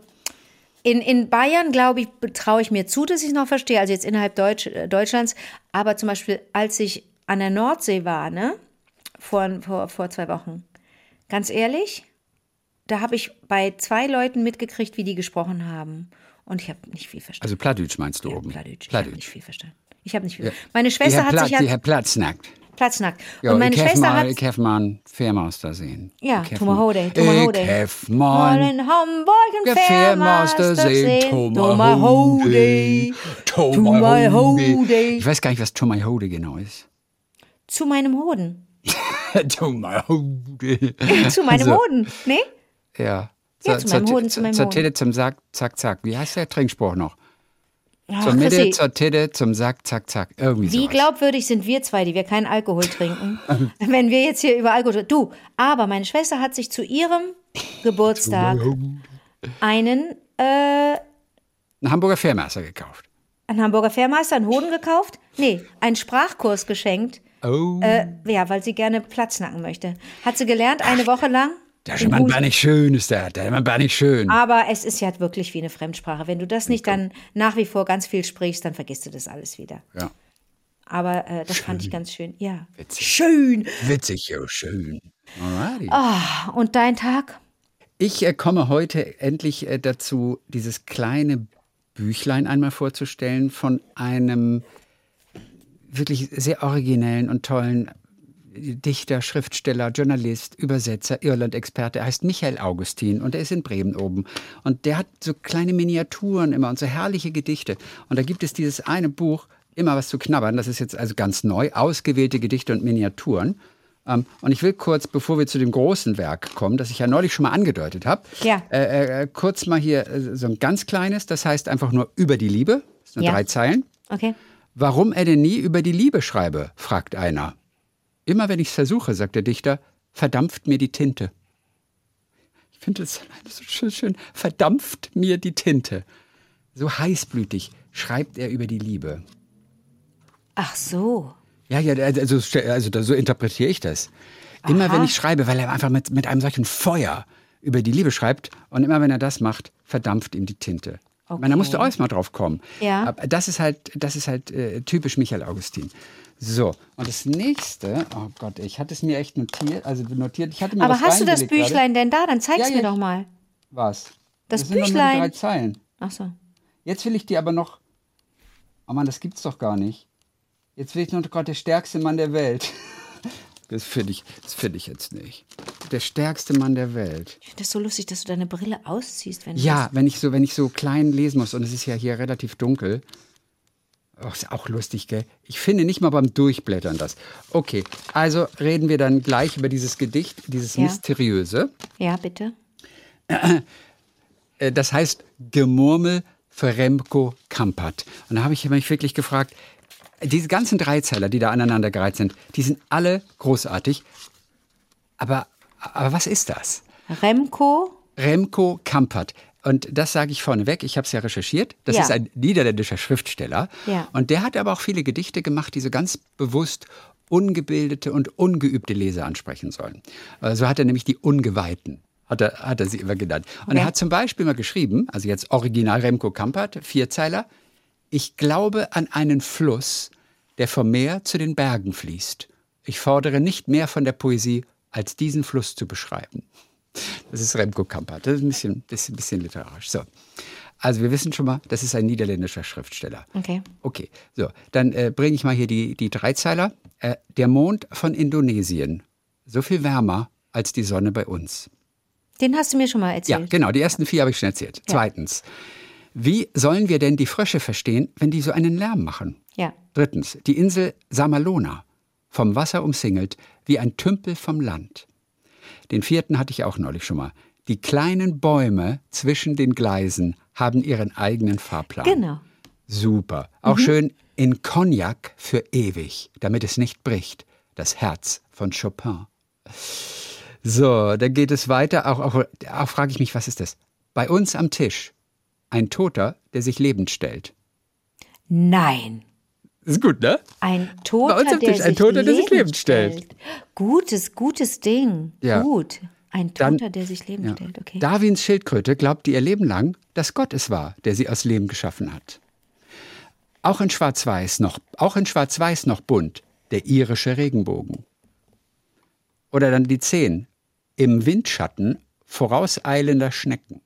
in, in Bayern, glaube ich, traue ich mir zu, dass ich es noch verstehe, also jetzt innerhalb Deutsch, äh, Deutschlands. Aber zum Beispiel, als ich an der Nordsee war, ne, vor, vor, vor zwei Wochen, ganz ehrlich, da habe ich bei zwei Leuten mitgekriegt, wie die gesprochen haben. Und ich habe nicht viel verstanden. Also Plattdeutsch meinst du oben? Plattdeutsch. Ich habe nicht viel verstanden. Ich habe nicht viel. Meine Schwester die hat Herr sich Platt, die ja Herr Platz nackt. Platznackt. Ja, und meine ich Schwester mal, hat Ich habe mal einen Fährmaster sehen. Ja, Ich hef Thomas mal- Hode, Thomas Hode. Ich hef Mal mal in Hamburg ein der Fährmaster sehen. Thomas Thomas Hode. Thomas Hode. Ich weiß gar nicht, was Thomas Hode genau ist. Zu meinem Hoden. Thomas Hode. Zu meinem Also, Hoden. Nee? Ja. Ja, zu meinem Hoden, zu meinem Zur. Titte, zum Sack, zack, zack. Wie heißt der Trinkspruch noch? Ach, Zur Mitte, Chrissy, zur Titte, zum Sack, zack, zack. Irgendwie wie sowas. glaubwürdig sind wir zwei, die wir keinen Alkohol trinken, wenn wir jetzt hier über Alkohol Du, aber meine Schwester hat sich zu ihrem Geburtstag einen, äh, Einen Hamburger Fährmaster gekauft. einen Hamburger Fährmeister, einen Hoden gekauft? Nee, einen Sprachkurs geschenkt. Oh. Äh, ja, weil sie gerne Platz nacken möchte. Hat sie gelernt, eine Woche lang. Der ist man gar nicht schön, ist der. Der ist man gar nicht schön. Aber es ist ja wirklich wie eine Fremdsprache. Wenn du das nicht dann nach wie vor ganz viel sprichst, dann vergisst du das alles wieder. Ja. Aber äh, das fand ich ganz schön. Ja. Witzig. Schön. Witzig, ja, schön. Alrighty. Ah, und dein Tag? Ich äh, komme heute endlich äh, dazu, dieses kleine Büchlein einmal vorzustellen von einem wirklich sehr originellen und tollen Dichter, Schriftsteller, Journalist, Übersetzer, Irland-Experte. Er heißt Michael Augustin und er ist in Bremen oben. Und der hat so kleine Miniaturen immer und so herrliche Gedichte. Und da gibt es dieses eine Buch, immer was zu knabbern. Das ist jetzt also ganz neu, ausgewählte Gedichte und Miniaturen. Ähm, und ich will kurz, bevor wir zu dem großen Werk kommen, das ich ja neulich schon mal angedeutet habe, Ja. äh, äh, kurz mal hier äh, so ein ganz kleines, das heißt einfach nur über die Liebe. Das sind nur Ja. drei Zeilen. Okay. Warum er denn nie über die Liebe schreibe, fragt einer. Immer wenn ich es versuche, sagt der Dichter, verdampft mir die Tinte. Ich finde das so schön, schön. Verdampft mir die Tinte. So heißblütig schreibt er über die Liebe. Ach so. Ja, ja, also, also da- so interpretiere ich das. Immer Aha. wenn ich schreibe, weil er einfach mit, mit einem solchen Feuer über die Liebe schreibt und immer wenn er das macht, verdampft ihm die Tinte. Meine, da musst du auch erst mal drauf kommen. Ja. Das ist halt, das ist halt äh, typisch Michael Augustin. So, und das nächste, oh Gott, ich hatte es mir echt notiert, also notiert, ich hatte mir Aber hast du das Büchlein denn da? Dann zeig's Ja, mir doch mal. Gerade. Was? Das sind doch nur die Büchlein. drei Zeilen. Ach so. Jetzt will ich dir aber noch. Oh Mann, das gibt's doch gar nicht. Jetzt will ich noch gerade der stärkste Mann der Welt. Das finde ich, das finde ich jetzt nicht. Der stärkste Mann der Welt. Ich finde das so lustig, dass du deine Brille ausziehst, wenn du Ja, wenn ich so, wenn ich so klein lesen muss und es ist ja hier relativ dunkel. Oh, ist auch lustig, gell? Ich finde nicht mal beim Durchblättern das. Okay, also reden wir dann gleich über dieses Gedicht, dieses Ja. Mysteriöse. Ja, bitte. Äh, Das heißt Gemurmel für Remco Kampert. Und da habe ich mich wirklich gefragt, diese ganzen Dreizeiler, die da aneinandergereiht sind, die sind alle großartig. Aber, aber was ist das? Remco. Remco Kampert. Und das sage ich vorneweg, ich habe es ja recherchiert. Das Ja. ist ein niederländischer Schriftsteller. Ja. Und der hat aber auch viele Gedichte gemacht, die so ganz bewusst ungebildete und ungeübte Leser ansprechen sollen. Äh, So hat er nämlich die Ungeweihten, hat er, hat er sie immer genannt. Und er Okay. hat zum Beispiel mal geschrieben, also jetzt original Remco Kampert, Vierzeiler, ich glaube an einen Fluss, der vom Meer zu den Bergen fließt. Ich fordere nicht mehr von der Poesie, als diesen Fluss zu beschreiben. Das ist Remco Kampert. Das ist ein bisschen, bisschen, bisschen literarisch. So. Also wir wissen schon mal, das ist ein niederländischer Schriftsteller. Okay. Okay, so, dann äh, bringe ich mal hier die, die Dreizeiler. Äh, der Mond von Indonesien, so viel wärmer als die Sonne bei uns. Den hast du mir schon mal Ja, erzählt. genau, die ersten vier habe ich schon erzählt. Zweitens, wie sollen wir denn die Frösche verstehen, wenn die so einen Lärm machen? Ja. Drittens, die Insel Samalona, vom Wasser umsingelt, wie ein Tümpel vom Land. Den vierten hatte ich auch neulich schon mal. Die kleinen Bäume zwischen den Gleisen haben ihren eigenen Fahrplan. Genau. Super. Auch schön in Cognac für ewig, damit es nicht bricht. Das Herz von Chopin. So, dann geht es weiter. Auch, auch, auch frage ich mich, was ist das? Bei uns am Tisch. Ein Toter, der sich lebend stellt. Nein. Ist gut, ne? Ein Toter, Bei uns am der Tisch ein sich Toter, der sich lebend lebend stellt. Gutes, gutes Ding. Ja. Gut. Ein Dann- Toter, der sich lebend Ja. stellt. Okay. Darwins Schildkröte glaubte ihr Leben lang, dass Gott es war, der sie aus Leben geschaffen hat. Auch in Schwarz-Weiß noch, auch in Schwarz-Weiß noch bunt, der irische Regenbogen. Oder dann die Zehn, im Windschatten vorauseilender Schnecken.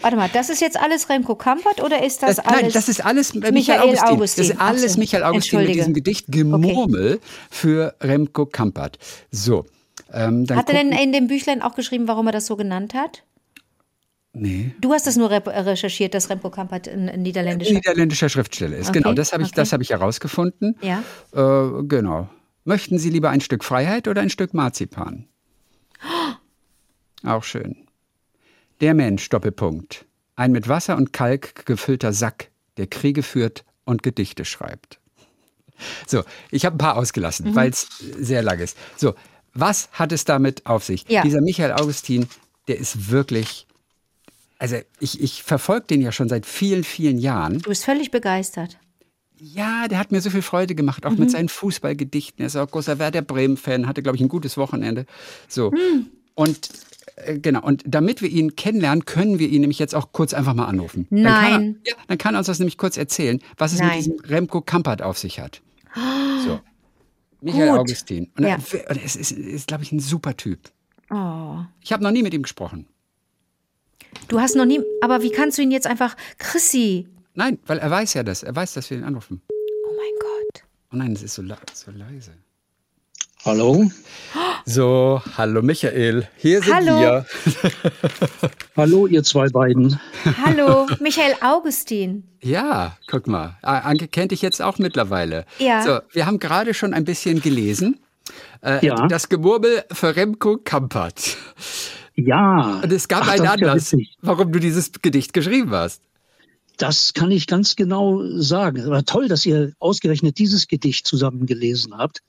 Warte mal, das ist jetzt alles Remco Kampert oder ist das Das, alles? nein, das ist alles Michael, Michael Augustin. Augustin. Das ist alles Ach Michael Augustin mit diesem Gedicht Gemurmel für Remco Kampert. So, ähm, Hat er denn in dem Büchlein auch geschrieben, warum er das so genannt hat? Nee. Du hast das nur recherchiert, dass Remco Kampert ein, niederländischer. niederländischer Schriftsteller ist. Okay, Genau, das habe ich, okay. das habe ich herausgefunden. Ja. Äh, genau. Möchten Sie lieber ein Stück Freiheit oder ein Stück Marzipan? Auch schön. Der Mensch, Doppelpunkt. Ein mit Wasser und Kalk gefüllter Sack, der Kriege führt und Gedichte schreibt. So, ich habe ein paar ausgelassen, Mhm. weil es sehr lang ist. So, was hat es damit auf sich? Ja. Dieser Michael Augustin, der ist wirklich. Also, ich, ich verfolge den ja schon seit vielen, vielen Jahren. Du bist völlig begeistert. Ja, der hat mir so viel Freude gemacht, auch Mhm. mit seinen Fußballgedichten. Er ist auch großer Werder Bremen-Fan, hatte, glaube ich, ein gutes Wochenende. So. Hm. Und genau, und damit wir ihn kennenlernen, können wir ihn nämlich jetzt auch kurz einfach mal anrufen. Dann kann er, Nein. ja, dann kann er uns das nämlich kurz erzählen, was es Nein. mit diesem Remco Kampert auf sich hat. So. Michael Gut. Augustin. Und Ja. er, und ist, ist, ist glaube ich, ein super Typ. Oh. Ich habe noch nie mit ihm gesprochen. Du hast noch nie. Aber wie kannst du ihn jetzt einfach. Chrissy. Nein, weil er weiß ja das. Er weiß, dass wir ihn anrufen. Oh mein Gott. Oh nein, es ist so, so leise. Hallo? So, hallo Michael. Hier sind Hallo. wir. Hallo, ihr zwei beiden. Hallo, Michael Augustin. Ja, guck mal. Anke kennt dich jetzt auch mittlerweile. Ja. So, wir haben gerade schon ein bisschen gelesen. Äh, Ja. Das Gemurmel für Remco Kampert. Ja. Und es gab Ach, einen ja Anlass, warum du dieses Gedicht geschrieben hast. Das kann ich ganz genau sagen. Es war toll, dass ihr ausgerechnet dieses Gedicht zusammen gelesen habt.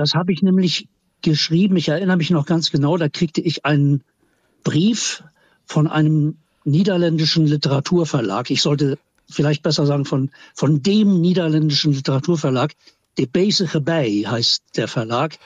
Das habe ich nämlich geschrieben. Ich erinnere mich noch ganz genau. Da kriegte ich einen Brief von einem niederländischen Literaturverlag. Ich sollte vielleicht besser sagen von, von dem niederländischen Literaturverlag. De Bezige Bij heißt der Verlag.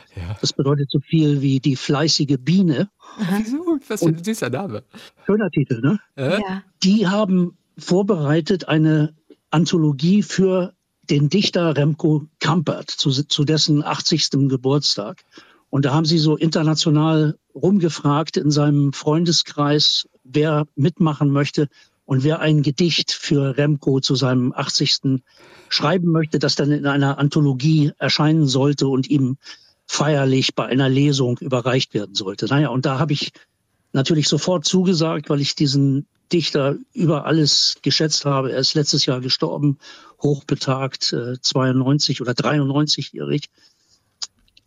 Das bedeutet so viel wie die fleißige Biene. Wieso? Was für ein süßer Name. Schöner Titel, ne? Ja. die haben vorbereitet eine Anthologie für den Dichter Remco Kampert zu, zu dessen 80. Geburtstag. Und da haben sie so international rumgefragt in seinem Freundeskreis, wer mitmachen möchte und wer ein Gedicht für Remco zu seinem 80. schreiben möchte, das dann in einer Anthologie erscheinen sollte und ihm feierlich bei einer Lesung überreicht werden sollte. Naja, und da habe ich natürlich sofort zugesagt, weil ich diesen Dichter über alles geschätzt habe. Er ist letztes Jahr gestorben, hochbetagt, äh, 92 oder 93-jährig.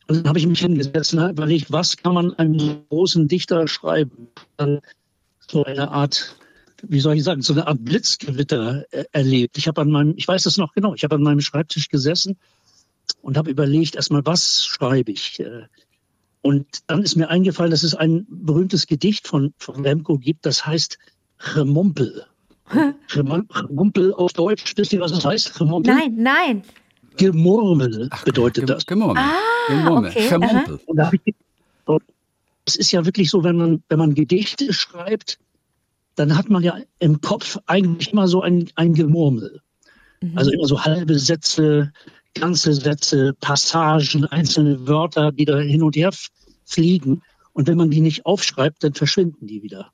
Und dann habe ich mich hingesetzt und überlegt, was kann man einem großen Dichter schreiben? So eine Art, wie soll ich sagen, so eine Art Blitzgewitter äh, erlebt. Ich habe an meinem, ich weiß das noch genau, ich habe an meinem Schreibtisch gesessen und habe überlegt, erstmal, was schreibe ich? Äh, und dann ist mir eingefallen, dass es ein berühmtes Gedicht von, von Remco gibt, das heißt Remumpel. Remumpel auf Deutsch, wisst ihr, was das heißt? Remumpel? Nein, nein. Gemurmel bedeutet Ach, das. Gemurmel. Ah, Gemurmel. Okay. Vermumpel. es ist ja wirklich so, wenn man, wenn man Gedichte schreibt, dann hat man ja im Kopf eigentlich immer so ein, ein Gemurmel. Mhm. Also immer so halbe Sätze, ganze Sätze, Passagen, einzelne Wörter, die da hin und her fliegen. Und wenn man die nicht aufschreibt, dann verschwinden die wieder.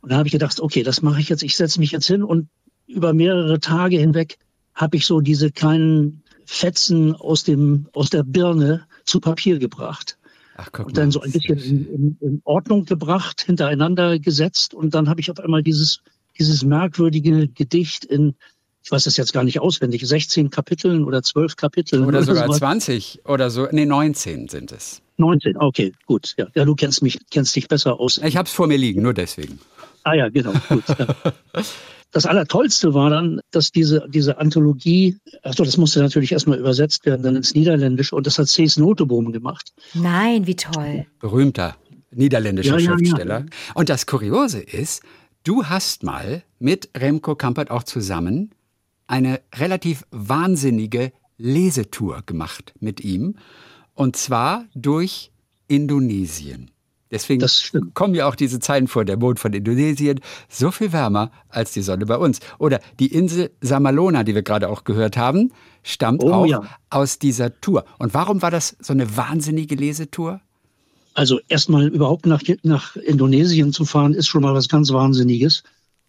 Und dann habe ich gedacht, okay, das mache ich jetzt. Ich setze mich jetzt hin und über mehrere Tage hinweg habe ich so diese kleinen Fetzen aus, dem, aus der Birne zu Papier gebracht. Ach, und dann so ein bisschen in, in, in, Ordnung gebracht, hintereinander gesetzt. Und dann habe ich auf einmal dieses, dieses merkwürdige Gedicht in ich weiß es jetzt gar nicht auswendig, 16 Kapiteln oder 12 Kapiteln. Oder sogar 20 oder so, nee, 19 sind es. 19, okay, gut. Ja, ja du kennst mich, kennst dich besser aus. Ich habe es vor mir liegen, nur deswegen. Ah ja, genau, gut. Ja. Das Allertollste war dann, dass diese, diese Anthologie, achso, das musste natürlich erstmal übersetzt werden, dann ins Niederländische und das hat Cees Noteboom gemacht. Nein, wie toll. Berühmter niederländischer ja, Schriftsteller. Ja, und das Kuriose ist, du hast mal mit Remco Kampert auch zusammen eine relativ wahnsinnige Lesetour gemacht mit ihm. Und zwar durch Indonesien. Deswegen kommen ja auch diese Zeilen vor, der Mond von Indonesien, so viel wärmer als die Sonne bei uns. Oder die Insel Samalona, die wir gerade auch gehört haben, stammt oh, auch ja. aus dieser Tour. Und warum war das so eine wahnsinnige Lesetour? Also erstmal überhaupt nach, nach Indonesien zu fahren, ist schon mal was ganz Wahnsinniges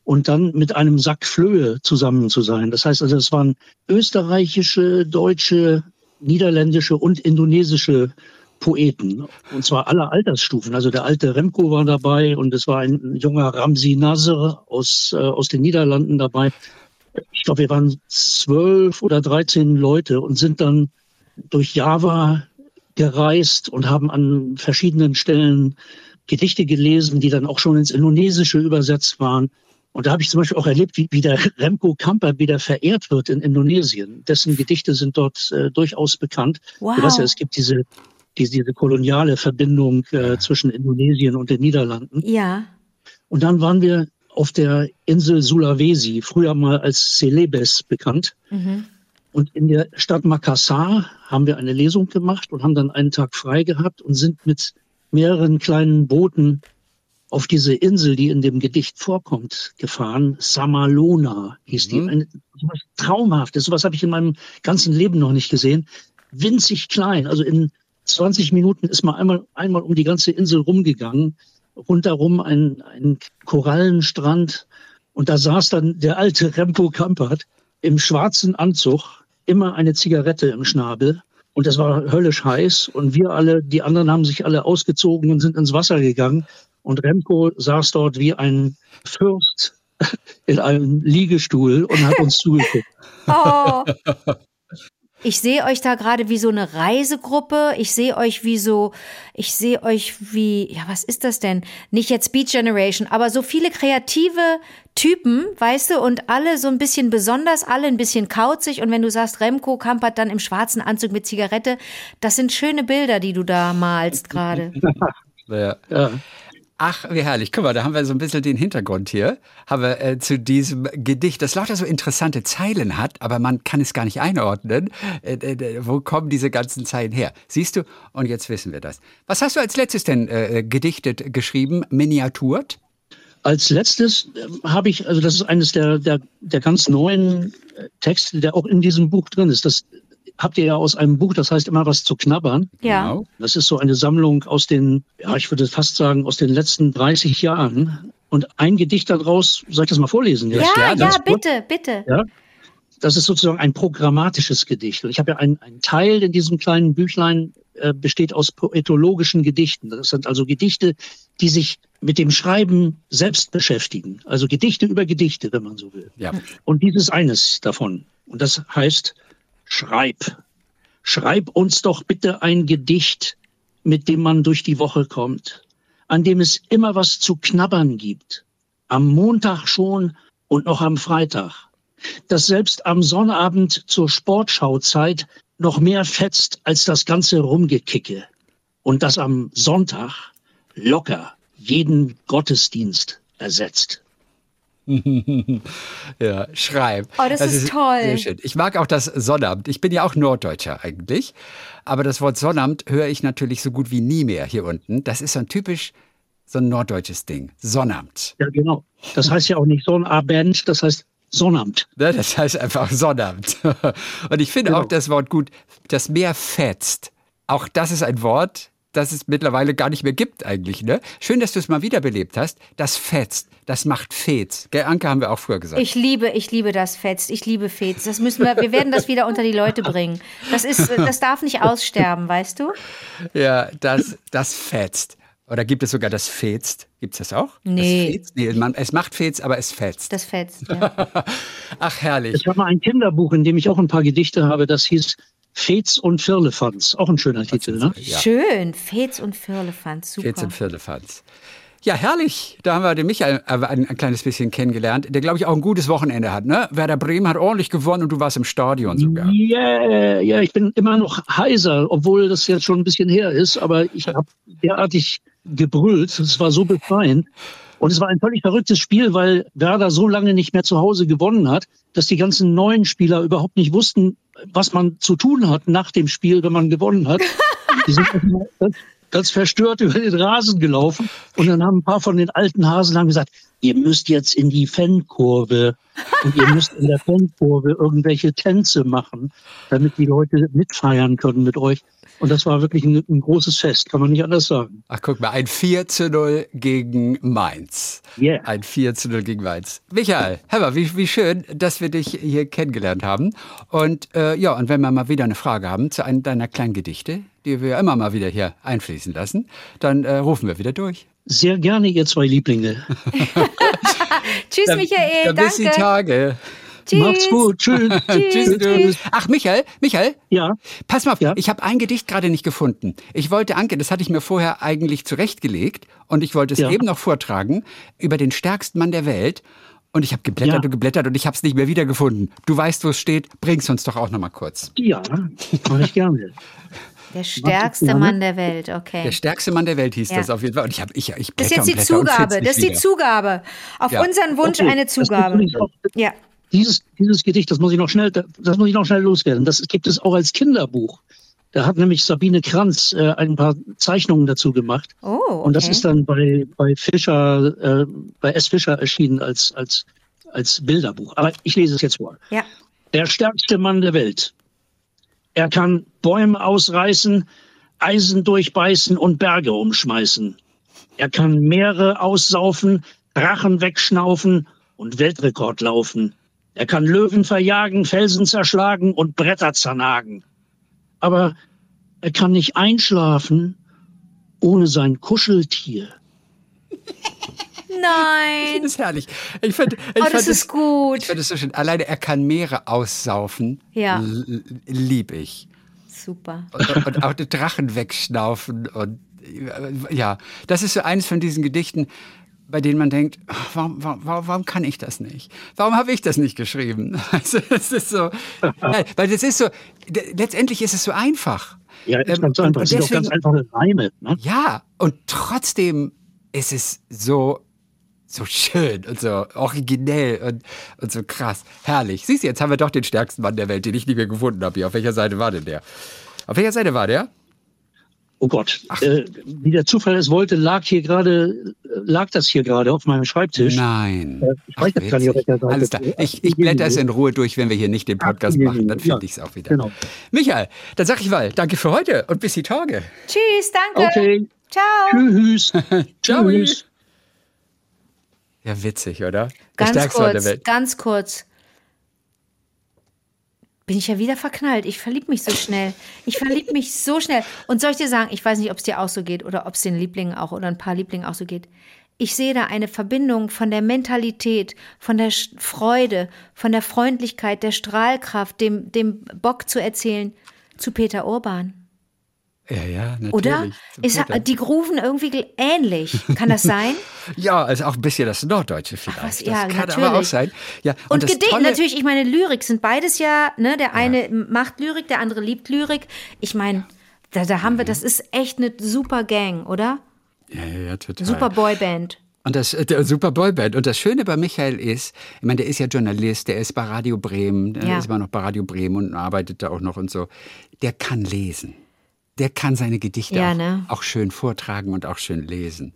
und dann mit einem Sack Flöhe zusammen zu sein. Das heißt also, es waren österreichische, deutsche, niederländische und indonesische Poeten. Und zwar aller Altersstufen. Also der alte Remco war dabei und es war ein junger Ramsi Nasser aus, äh, aus den Niederlanden dabei. Ich glaube, wir waren zwölf oder dreizehn Leute und sind dann durch Java gereist und haben an verschiedenen Stellen Gedichte gelesen, die dann auch schon ins Indonesische übersetzt waren. Und da habe ich zum Beispiel auch erlebt, wie, wie der Remco Kamper wieder verehrt wird in Indonesien. Dessen Gedichte sind dort äh, durchaus bekannt. Wow. Du weißt ja, es gibt diese, diese, diese koloniale Verbindung äh, zwischen Indonesien und den Niederlanden. Ja. Und dann waren wir auf der Insel Sulawesi, früher mal als Celebes bekannt. Mhm. Und in der Stadt Makassar haben wir eine Lesung gemacht und haben dann einen Tag frei gehabt und sind mit mehreren kleinen Booten auf diese Insel, die in dem Gedicht vorkommt, gefahren. Samalona hieß mhm. die. Eine, sowas Traumhaftes. Sowas habe ich in meinem ganzen Leben noch nicht gesehen. Winzig klein. Also in 20 Minuten ist man einmal, einmal um die ganze Insel rumgegangen. Rundherum ein, ein Korallenstrand. Und da saß dann der alte Rempo Kampert im schwarzen Anzug, immer eine Zigarette im Schnabel. Und das war höllisch heiß. Und wir alle, die anderen haben sich alle ausgezogen und sind ins Wasser gegangen. Und Remco saß dort wie ein Fürst in einem Liegestuhl und hat uns zugeguckt. Oh. Ich sehe euch da gerade wie so eine Reisegruppe. Ich sehe euch wie so, ich sehe euch wie, ja, was ist das denn? Nicht jetzt Beat Generation, aber so viele kreative Typen, weißt du, und alle so ein bisschen besonders, alle ein bisschen kauzig. Und wenn du sagst, Remco kampert dann im schwarzen Anzug mit Zigarette, das sind schöne Bilder, die du da malst gerade. ja. ja. Ach, wie herrlich. Guck mal, da haben wir so ein bisschen den Hintergrund hier. Haben wir äh, zu diesem Gedicht, das lauter so interessante Zeilen hat, aber man kann es gar nicht einordnen. Äh, äh, wo kommen diese ganzen Zeilen her? Siehst du? Und jetzt wissen wir das. Was hast du als letztes denn äh, gedichtet, geschrieben, miniaturt? Als letztes äh, habe ich, also das ist eines der, der, der ganz neuen äh, Texte, der auch in diesem Buch drin ist. Das habt ihr ja aus einem Buch, das heißt immer was zu knabbern. Ja. Genau. Das ist so eine Sammlung aus den, ja, ich würde fast sagen, aus den letzten 30 Jahren. Und ein Gedicht daraus, soll ich das mal vorlesen? Ja, ja, ja bitte, bitte. Ja. Das ist sozusagen ein programmatisches Gedicht. Und ich habe ja einen, einen Teil in diesem kleinen Büchlein, äh, besteht aus poetologischen Gedichten. Das sind also Gedichte, die sich mit dem Schreiben selbst beschäftigen. Also Gedichte über Gedichte, wenn man so will. Ja. Und dieses eines davon. Und das heißt, schreib. Schreib uns doch bitte ein Gedicht, mit dem man durch die Woche kommt, an dem es immer was zu knabbern gibt. Am Montag schon und noch am Freitag. Das selbst am Sonnabend zur Sportschauzeit noch mehr fetzt als das ganze Rumgekicke. Und das am Sonntag locker jeden Gottesdienst ersetzt. Ja, schreib. Oh, das ist toll. Sehr schön. Ich mag auch das Sonnabend. Ich bin ja auch Norddeutscher eigentlich. Aber das Wort Sonnabend höre ich natürlich so gut wie nie mehr hier unten. Das ist so ein typisch so ein norddeutsches Ding. Sonnabend. Ja, genau. Das heißt ja auch nicht Sonnabend, das heißt Sonnabend. Ne, Das heißt einfach Sonnabend. Und ich finde Genau. auch das Wort gut, das Meer fetzt. Auch das ist ein Wort, das es mittlerweile gar nicht mehr gibt eigentlich. Ne? Schön, dass du es mal wiederbelebt hast. Das fetzt, das macht Fetz. Gell, Anke haben wir auch früher gesagt. Ich liebe, ich liebe das Fetzt. Ich liebe Fetz. Das müssen wir, wir werden das wieder unter die Leute bringen. Das ist, das darf nicht aussterben, weißt du? Ja, das, das fetzt. Oder gibt es sogar das fetzt? Gibt es das auch? Nee. Das fetzt? nee man, es macht Fetz, aber es fetzt. Das Fetzt. Ja. Ach, herrlich. Es war mal ein Kinderbuch, in dem ich auch ein paar Gedichte habe, das hieß Fez und Firlefanz. Auch ein schöner Titel, ne? Ja. Schön. Fetz und Firlefanz. Super. Fetz und Firlefanz. Ja, herrlich. Da haben wir den Michael äh, ein, ein kleines bisschen kennengelernt, der, glaube ich, auch ein gutes Wochenende hat. Ne? Werder Bremen hat ordentlich gewonnen und du warst im Stadion sogar. Ja, ja, ich bin immer noch heiser, obwohl das jetzt schon ein bisschen her ist, aber ich habe derartig gebrüllt. Es war so befreiend. Und es war ein völlig verrücktes Spiel, weil Werder so lange nicht mehr zu Hause gewonnen hat, dass die ganzen neuen Spieler überhaupt nicht wussten, was man zu tun hat nach dem Spiel, wenn man gewonnen hat. Die sind ganz verstört über den Rasen gelaufen. Und dann haben ein paar von den alten Hasen haben gesagt, ihr müsst jetzt in die Fankurve und ihr müsst in der Fankurve irgendwelche Tänze machen, damit die Leute mitfeiern können mit euch. Und das war wirklich ein, ein großes Fest, kann man nicht anders sagen. Ach, guck mal, ein 4 zu 0 gegen Mainz. Yeah. Ein 4 zu 0 gegen Mainz. Michael, Hammer, wie, wie schön, dass wir dich hier kennengelernt haben. Und äh, ja, und wenn wir mal wieder eine Frage haben zu einem deiner kleinen Gedichte, die wir immer mal wieder hier einfließen lassen, dann äh, rufen wir wieder durch. Sehr gerne, ihr zwei Lieblinge. Tschüss, Michael. Dann bis die danke. Tage. Tschüss. Macht's gut. Tschüss. Tschüss, tschüss. Ach, Michael, Michael, Ja. Pass mal auf, Ja? ich habe ein Gedicht gerade nicht gefunden. Ich wollte, Anke, das hatte ich mir vorher eigentlich zurechtgelegt und ich wollte es Ja. eben noch vortragen über den stärksten Mann der Welt. Und ich habe geblättert Ja. und geblättert und ich habe es nicht mehr wiedergefunden. Du weißt, wo es steht. Bring's uns doch auch noch mal kurz. Ja, mache ich gerne. Der stärkste. Mann der Welt, okay. Der stärkste Mann der Welt hieß Ja. das auf jeden Fall. Und ich habe ich, ich Das ist jetzt die Zugabe. Das ist die. Zugabe. Auf Ja. unseren Wunsch Okay, eine Zugabe. Ja. Dieses, dieses Gedicht, das muss ich noch schnell, das muss ich noch schnell loswerden. Das gibt es auch als Kinderbuch. Da hat nämlich Sabine Kranz äh, ein paar Zeichnungen dazu gemacht. Oh, okay. Und das ist dann bei, bei Fischer, äh, bei S. Fischer erschienen als, als, als Bilderbuch. Aber ich lese es jetzt vor. Ja. Der stärkste Mann der Welt. Er kann Bäume ausreißen, Eisen durchbeißen und Berge umschmeißen. Er kann Meere aussaufen, Drachen wegschnaufen und Weltrekord laufen. Er kann Löwen verjagen, Felsen zerschlagen und Bretter zernagen. Aber er kann nicht einschlafen ohne sein Kuscheltier. Nein. Das ist herrlich. Ich find, ich Oh, fand das ist gut. Ich finde es so schön. Alleine er kann Meere aussaufen. Ja. Lieb ich. Super. und, und auch den Drachen wegschnaufen und äh, ja, das ist so eines von diesen Gedichten, bei denen man denkt, warum, warum, warum kann ich das nicht? Warum habe ich das nicht geschrieben? Also es ist so, Nein, weil das ist so, letztendlich ist es so einfach. Ja, ist Ähm, ganz und- einfach. und Es sind doch ganz deswegen- einfache Reime. Ne? Ja, und trotzdem ist es so so schön und so originell und, und so krass. Herrlich. Siehst du, jetzt haben wir doch den stärksten Mann der Welt, den ich nie mehr gefunden habe. Hier. Auf welcher Seite war denn der? Auf welcher Seite war der? Oh Gott, äh, wie der Zufall es wollte, lag hier gerade, lag das hier gerade auf meinem Schreibtisch. Nein. Äh, ich weiß jetzt gar nicht, auf welcher Seite. Alles klar. Ich, ich blätter es in Ruhe durch, wenn wir hier nicht den Podcast Ach, machen. Dann ja, finde ich es auch wieder. genau. Michael, dann sag ich mal, danke für heute und bis die Tage. Tschüss, danke. Okay, Ciao. tschüss. Ciao. Tschüss. Ja, witzig, oder? Der Ganz stärkste der kurz, Welt. ganz kurz. Bin ich ja wieder verknallt. Ich verlieb mich so schnell. Ich verlieb mich so schnell. Und soll ich dir sagen, ich weiß nicht, ob es dir auch so geht oder ob es den Lieblingen auch oder ein paar Lieblingen auch so geht. ich sehe da eine Verbindung von der Mentalität, von der Freude, von der Freundlichkeit, der Strahlkraft, dem, dem Bock zu erzählen, zu Peter Urban. Ja, ja, natürlich. Oder? Ist, die grooven irgendwie ähnlich. Kann das sein? Ja, also auch ein bisschen das Norddeutsche vielleicht. was, das ja, kann natürlich. aber auch sein. Ja, Und, das Gedicht, natürlich, ich meine, Lyrik sind beides ja, ne, der eine macht Lyrik, der andere liebt Lyrik. Ich meine, da, da haben wir, Mhm. das ist echt eine super Gang, oder? Ja, ja, ja, total. Super Boyband. Und das äh, der super Boyband. Und das Schöne bei Michael ist, ich meine, der ist ja Journalist, der ist bei Radio Bremen, der Ja. ist immer noch bei Radio Bremen und arbeitet da auch noch und so. Der kann lesen. Der kann seine Gedichte Ja, auch, ne? auch schön vortragen und auch schön lesen.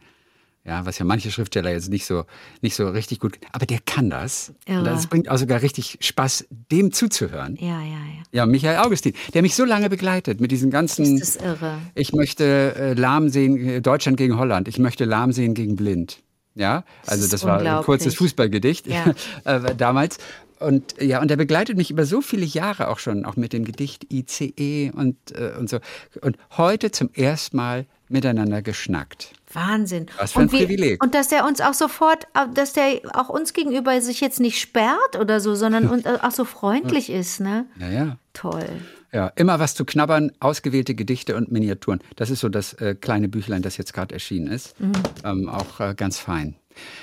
Ja, was ja manche Schriftsteller jetzt nicht so, nicht so richtig gut, aber der kann das. Irre. Und das bringt auch sogar richtig Spaß, dem zuzuhören. Ja, ja, ja. Ja, Michael Augustin, der mich so lange begleitet mit diesen ganzen. Das ist irre. Ich möchte äh, lahm sehen, äh, Deutschland gegen Holland. Ich möchte lahm sehen gegen blind. Ja, also ist das war ein kurzes Fußballgedicht Ja. äh, damals. Und ja, und er begleitet mich über so viele Jahre auch schon, auch mit dem Gedicht ICE und, äh, und so. Und heute zum ersten Mal miteinander geschnackt. Wahnsinn. Was für ein und wie- Privileg. Und dass der uns auch sofort, dass der auch uns gegenüber sich jetzt nicht sperrt oder so, sondern uns auch so freundlich ist, ne? Ja, ja. Toll. Ja, immer was zu knabbern, ausgewählte Gedichte und Miniaturen. Das ist so das äh, kleine Büchlein, das jetzt gerade erschienen ist. Mhm. Ähm, auch äh, ganz fein.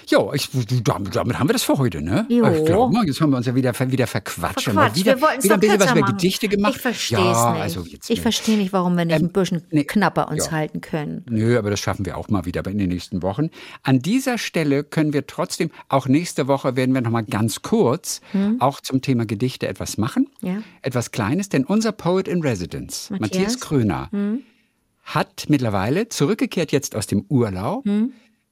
Jo, ich, damit, damit haben wir das für heute, ne? Jo. Ich glaube mal, jetzt haben wir uns ja wieder, wieder verquatscht. Haben Quatsch, wieder, wir wollten es ein bisschen was über. Gedichte gemacht. Ich verstehe ja, es nicht. Also jetzt, ich verstehe nicht, warum wir nicht Ähm, ein bisschen nee, knapper uns ja. halten können. Nö, aber das schaffen wir auch mal wieder in den nächsten Wochen. An dieser Stelle können wir trotzdem, auch nächste Woche werden wir noch mal ganz kurz auch zum Thema Gedichte etwas machen. Hm. Ja. Etwas Kleines, denn unser Poet in Residence, Matthias, Matthias? Hm. Kröner, hat mittlerweile zurückgekehrt jetzt aus dem Urlaub.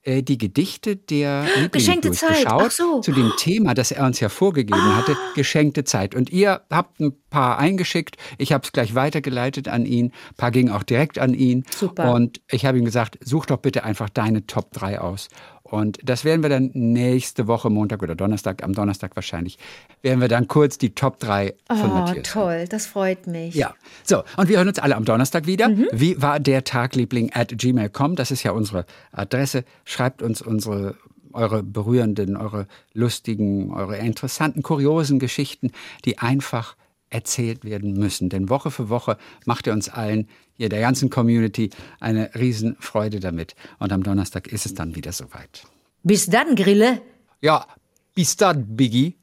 Äh, Die Gedichte der Lieblinge. Geschenkte Zeit, durchgeschaut so. Ah. zu dem Thema, das er uns ja vorgegeben hatte, geschenkte Zeit. Und ihr habt ein paar eingeschickt, ich habe es gleich weitergeleitet an ihn, ein paar gingen auch direkt an ihn. Super. Und ich habe ihm gesagt, such doch bitte einfach deine Top 3 aus. Und das werden wir dann nächste Woche, Montag oder Donnerstag, am Donnerstag wahrscheinlich, werden wir dann kurz die Top 3 von Oh, Matthias. toll, das freut mich. Ja, so, und wir hören uns alle am Donnerstag wieder. Mhm. Wie war der Tagliebling at gmail.com? Das ist ja unsere Adresse. Schreibt uns unsere, eure berührenden, eure lustigen, eure interessanten, kuriosen Geschichten, die einfach erzählt werden müssen. Denn Woche für Woche macht ihr uns allen, hier der ganzen Community, eine Riesenfreude damit. Und am Donnerstag ist es dann wieder soweit. Bis dann, Grille. Ja, bis dann, Biggie.